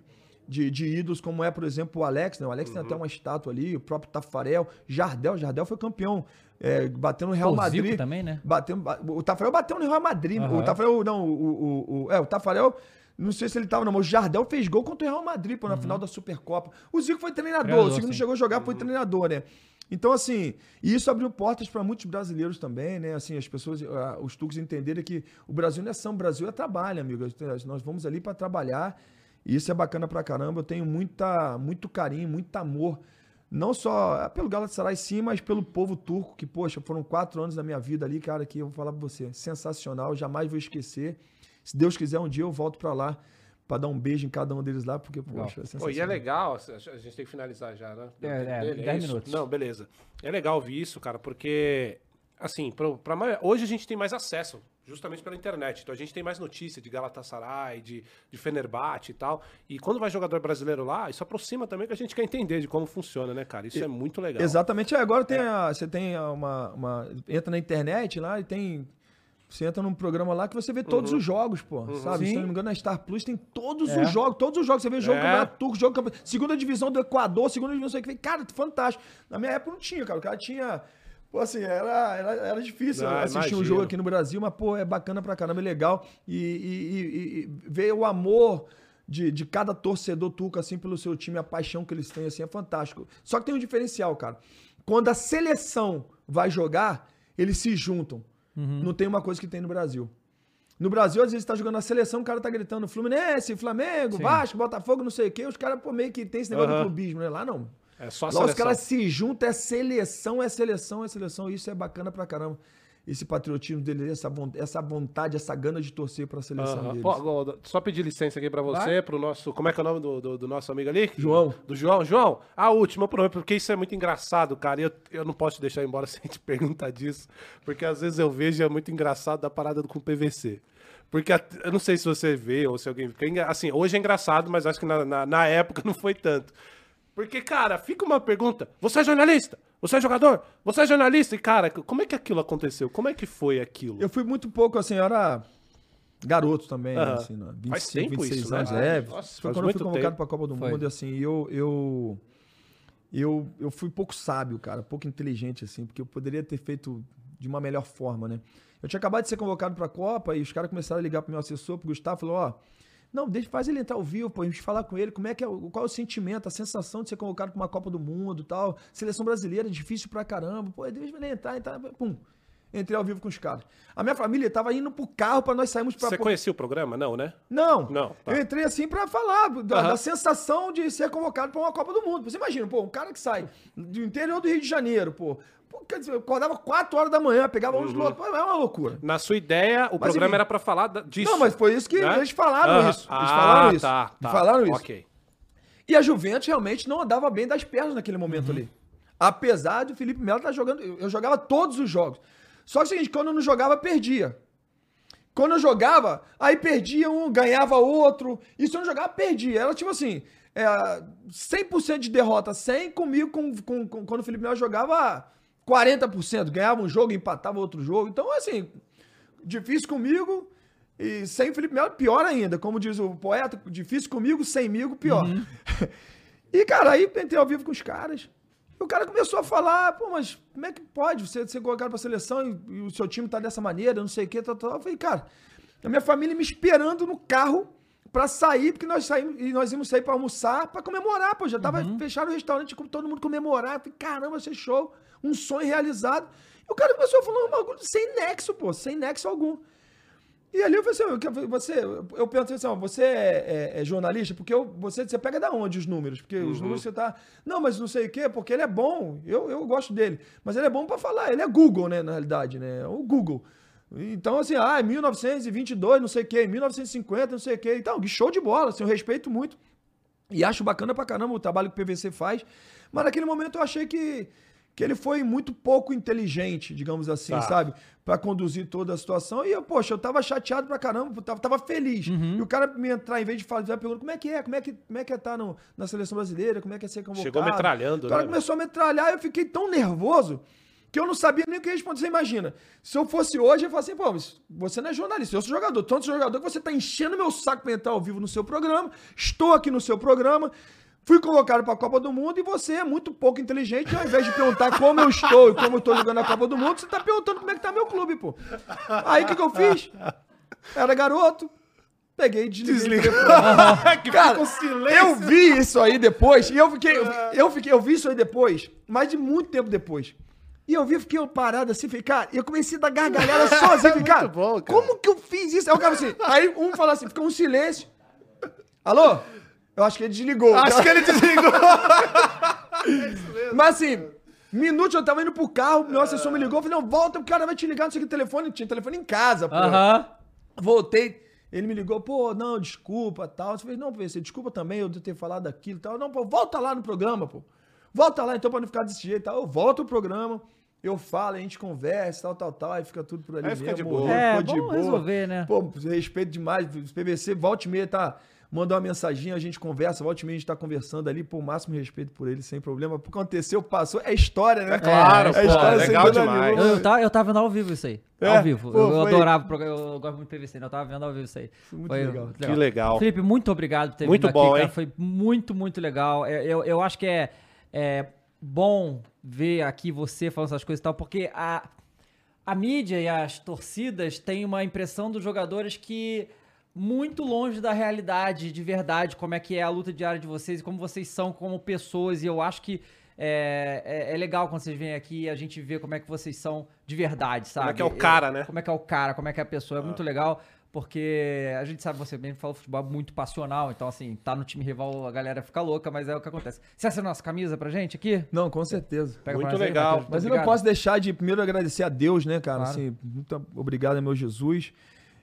de, de ídolos como é, por exemplo, o Alex, né? O Alex tem até uma estátua ali, o próprio Tafarel, Jardel, Jardel foi campeão, é, bateu no Real Pô, o Zico Madrid. também, né? Bateu, ba- o Tafarel bateu no Real Madrid. O Tafarel, não, o, o, o- é, o Tafarel, não sei se ele tava, não, mas o Jardel fez gol contra o Real Madrid, pô, na final da Supercopa. O Zico foi treinador, Treinador, o Zico não chegou a jogar, foi treinador, né? Então, assim, isso abriu portas para muitos brasileiros também, né? Assim, as pessoas, ah, os turcos entenderem que o Brasil não é samba, o Brasil é trabalho, amigo. Nós vamos ali para trabalhar e isso é bacana pra caramba. Eu tenho muita, muito carinho, muito amor não só pelo Galatasaray sim, mas pelo povo turco, que, poxa, foram quatro anos da minha vida ali, cara, que eu vou falar pra você, sensacional, jamais vou esquecer. Se Deus quiser, um dia eu volto pra lá pra dar um beijo em cada um deles lá, porque, poxa, é Pô, e é legal, a gente tem que finalizar já, né? É, é, Dele, 10 isso? minutos. Não, beleza. É legal ouvir isso, cara, porque, assim, pra, maioria- hoje a gente tem mais acesso, justamente pela internet. Então a gente tem mais notícia de Galatasaray, de, de Fenerbahçe e tal. E quando vai jogador brasileiro lá, isso aproxima também que a gente quer entender de como funciona, né, cara? Isso é muito legal. Exatamente, é, agora tem a, você tem uma, uma- Entra na internet lá e tem. Você entra num programa lá que você vê todos Uhum. os jogos, pô. Sabe? Se Sim. eu não me engano, na Star Plus tem todos É. os jogos, todos os jogos. Você vê jogo É. do Campeonato Turco, jogo campeonato- segunda divisão do Equador, segunda divisão, não sei o que. Cara, fantástico. Na minha época não tinha, cara. O cara tinha. Pô, assim, era, era, era difícil Ah, assistir um imagino. jogo aqui no Brasil, mas, pô, é bacana pra caramba, é legal. E, e- e- e ver o amor de, de cada torcedor turco, assim, pelo seu time, a paixão que eles têm, assim, é fantástico. Só que tem um diferencial, cara. Quando a seleção vai jogar, eles se juntam. Não tem uma coisa que tem no Brasil. No Brasil, às vezes, tá jogando a seleção, o cara tá gritando Fluminense, Flamengo, Sim. Vasco, Botafogo, não sei o quê. Os caras, pô, meio que tem esse negócio Aham. do clubismo, né? Lá não. É só a Lá os seleção. caras se juntam, é seleção, é seleção, é seleção. Isso é bacana pra caramba. Esse patriotismo dele, essa, essa vontade, essa gana de torcer pra seleção Aham. deles. Pô, só pedir licença aqui pra você, pro nosso. Como é que é o nome do, do, do nosso amigo ali? João. Do João. João, a última, por- porque isso é muito engraçado, cara. E eu, eu não posso deixar embora sem te perguntar disso. Porque às vezes eu vejo e é muito engraçado da parada do- com PVC. Porque eu não sei se você vê ou se alguém. Assim, hoje é engraçado, mas acho que na, na, na época não foi tanto. Porque, cara, fica uma pergunta: você é jornalista? Você é jogador? Você é jornalista? E, cara, como é que aquilo aconteceu? Como é que foi aquilo? Eu fui muito pouco, assim, eu era garoto também, né, Aham. assim, né, 25, Faz tempo 26 isso, né? anos. Faz. É, Nossa, foi quando eu fui convocado tempo. pra Copa do Foi. Mundo, e assim, eu, eu, eu, eu fui pouco sábio, cara, pouco inteligente, assim, porque eu poderia ter feito de uma melhor forma, né? Eu tinha acabado de ser convocado pra Copa e os caras começaram a ligar pro meu assessor, pro Gustavo, falou, ó, não, deixa, faz ele entrar ao vivo, pô, a gente falar com ele, como é que é, qual é o sentimento, a sensação de ser convocado pra uma Copa do Mundo e tal, seleção brasileira, difícil pra caramba, pô, deixa ele entrar, entrar, pum. Entrei ao vivo com os caras. A minha família tava indo pro carro pra nós sairmos pra... Você conhecia o programa? Não, né? Não, Não, tá. eu entrei assim pra falar da, Aham. da sensação de ser convocado pra uma Copa do Mundo. Você imagina, pô, um cara que sai do interior do Rio de Janeiro, pô, pô quer dizer, eu acordava 4 horas da manhã, pegava Uhum. pô, é uma loucura. Na sua ideia, o Mas, programa enfim. era pra falar disso. Não, mas foi isso que né? eles falaram isso. Eles Ah, falaram isso. Tá, tá. falaram isso. Ok. E a Juventus realmente não andava bem das pernas naquele Uhum. momento ali. Apesar do Felipe Melo estar jogando. Eu jogava todos os jogos. Só que o seguinte, quando eu não jogava, perdia. Quando eu jogava, aí perdia um, ganhava outro. E se eu não jogava, perdia. Era tipo assim: é, 100% de derrota, 100 comigo, com, com- com- quando o Felipe Melo jogava 40%. Ganhava um jogo, empatava outro jogo. Então, assim, difícil comigo. E sem o Felipe Melo, pior ainda. Como diz o poeta, difícil comigo, semigo, pior. e, cara, aí entrei ao vivo com os caras. E o cara começou a falar, pô, mas como é que pode você ser colocado pra seleção e, e o seu time tá dessa maneira, não sei o que, tal, tal. Eu falei, cara, a minha família me esperando no carro pra sair, porque nós saímos e nós íamos sair pra almoçar, pra comemorar, pô, já tava fechado o restaurante, com todo mundo comemorar. Falei, caramba, ser show, um sonho realizado. E o cara começou a falar um bagulho sem nexo, pô, sem nexo algum. E ali eu falei assim, você, eu perguntei assim, ó, você é, é- é jornalista? Porque eu- você, você pega da onde os números? Porque os números você tá, não, mas não sei o quê, porque ele é bom, eu, eu gosto dele, mas ele é bom pra falar, ele é Google, né, na realidade, né, o Google. Então, assim, ah, 1922, não sei o quê, 1950, não sei o quê, então, show de bola, assim, eu respeito muito, e acho bacana pra caramba o trabalho que o PVC faz. Mas naquele momento eu achei que, que ele foi muito pouco inteligente, digamos assim, Tá. sabe? Pra conduzir toda a situação. E eu, poxa, eu tava chateado pra caramba, tava, tava feliz. Uhum. E o cara me entrar, em vez de falar, perguntando como é que é, como é que, como é, que é estar no, na seleção brasileira, como é que é ser convocado. Chegou metralhando, O cara né? começou a metralhar e eu fiquei tão nervoso que eu não sabia nem o que responder. Você imagina, se eu fosse hoje, eu ia falar assim, pô, mas você não é jornalista, eu sou jogador. Tanto jogador que você tá enchendo meu saco pra entrar ao vivo no seu programa, estou aqui no seu programa, fui colocado pra Copa do Mundo e você é muito pouco inteligente. Ao invés de perguntar como eu estou e como eu tô jogando a Copa do Mundo, você tá perguntando como é que tá meu clube, pô. Aí o que, que eu fiz? Era garoto. Peguei e desliguei. que Cara, eu vi isso aí depois, e eu fiquei, eu fiquei, eu vi isso aí depois, mais de muito tempo depois. E eu vi, eu fiquei parado assim, falei, cara, e eu comecei a dar gargalhada sozinho, falei, cara, Muito bom, cara. como que eu fiz isso? Aí o cara assim, aí um fala assim, ficou um silêncio. Alô? Eu acho que ele desligou. Acho que ele desligou. Mas assim, minutos eu tava indo pro carro, meu assessor me ligou, eu falei, não, volta, o cara vai te ligar, não sei o que, telefone, tinha telefone em casa, pô. Aham. Voltei, ele me ligou, pô, não, desculpa, tal. Eu falei, não, PVC, desculpa também eu de ter falado aquilo e tal. Não, pô, volta lá no programa, pô. Volta lá então pra não ficar desse jeito, tal. Eu volto o programa, eu falo, a gente conversa, tal, tal, tal, aí fica tudo por ali Aí fica de morreu, boa. É, ficou vamos resolver, né? Pô, respeito demais, o PVC, volta e meia, tá... Manda uma mensaginha, a gente conversa, volta e meia a gente tá conversando ali, pô, máximo respeito por ele, sem problema. O que aconteceu, passou, é história, né? É claro, pô, história sem legal demais. nenhuma. Eu, eu tava, eu tava vendo ao vivo isso aí. É? Ao vivo. Pô, eu, eu foi- adorava. Eu gosto muito do PVC, né? Eu tava vendo ao vivo isso aí. muito Foi legal. Que legal. Felipe, muito obrigado por ter Muito vindo bom, aqui, cara. hein? Foi muito, muito legal. Eu, eu, eu acho que é, é bom ver aqui você falando essas coisas e tal, porque a, a mídia e as torcidas têm uma impressão dos jogadores que muito longe da realidade de verdade, como é que é a luta diária de vocês e como vocês são como pessoas. E eu acho que é, é, é legal quando vocês vêm aqui e a gente vê como é que vocês são de verdade, sabe? é que é o cara, né? Como é que é o cara, como é que é a pessoa. É muito legal, porque a gente sabe, você bem falou, futebol é muito passional. Então, assim, tá no time rival, a galera fica louca, mas é o que acontece. Você assina nossa camisa pra gente aqui? Não, com certeza. Pega Muito aí, legal. Matheus. Mas eu Obrigado. não posso deixar de primeiro agradecer a Deus, né, cara? Claro. Assim, muito obrigado, meu Jesus.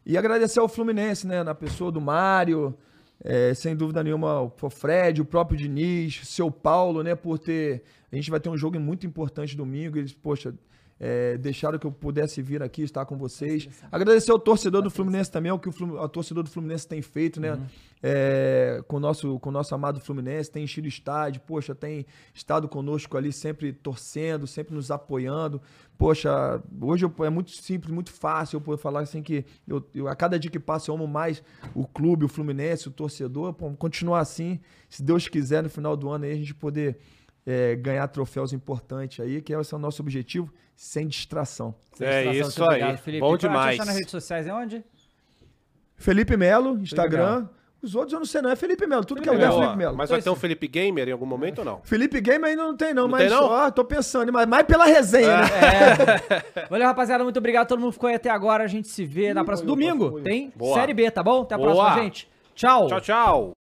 E agradecer ao Fluminense, né? Na pessoa do Mário, é, sem dúvida nenhuma, o Fred, o próprio Diniz, seu Paulo, né? Por ter. A gente vai ter um jogo muito importante domingo. Eles, poxa, é, deixaram que eu pudesse vir aqui estar com vocês. Agradecer ao torcedor do Fluminense também, o que o, o torcedor do Fluminense tem feito, né? Uhum. É, com, o nosso, com o nosso amado Fluminense, tem enchido o estádio, poxa, tem estado conosco ali, sempre torcendo, sempre nos apoiando. Poxa, hoje eu, é muito simples, muito fácil eu poder falar assim que eu, eu, a cada dia que passa eu amo mais o clube, o Fluminense, o torcedor. Pô, continuar assim, se Deus quiser, no final do ano aí a gente poder é, ganhar troféus importantes aí, que esse é o nosso objetivo, sem distração. Sem é distração. isso Muito aí. Felipe. Bom demais. Te nas redes sociais é onde? Felipe Melo, Instagram. Os outros eu não sei, não. É Felipe Melo. Tudo Felipe que é o é Felipe Melo. Mas vai ter um Felipe Gamer em algum momento ou não? Felipe Gamer ainda não tem, não. não mas tem, não? Ó, tô pensando, mas mais pela resenha, é. né? É. Valeu, rapaziada. Muito obrigado. Todo mundo ficou aí até agora. A gente se vê Ih, na próxima. Domingo tem Boa. Série B, tá bom? Até a Boa. próxima, gente. Tchau. Tchau, tchau.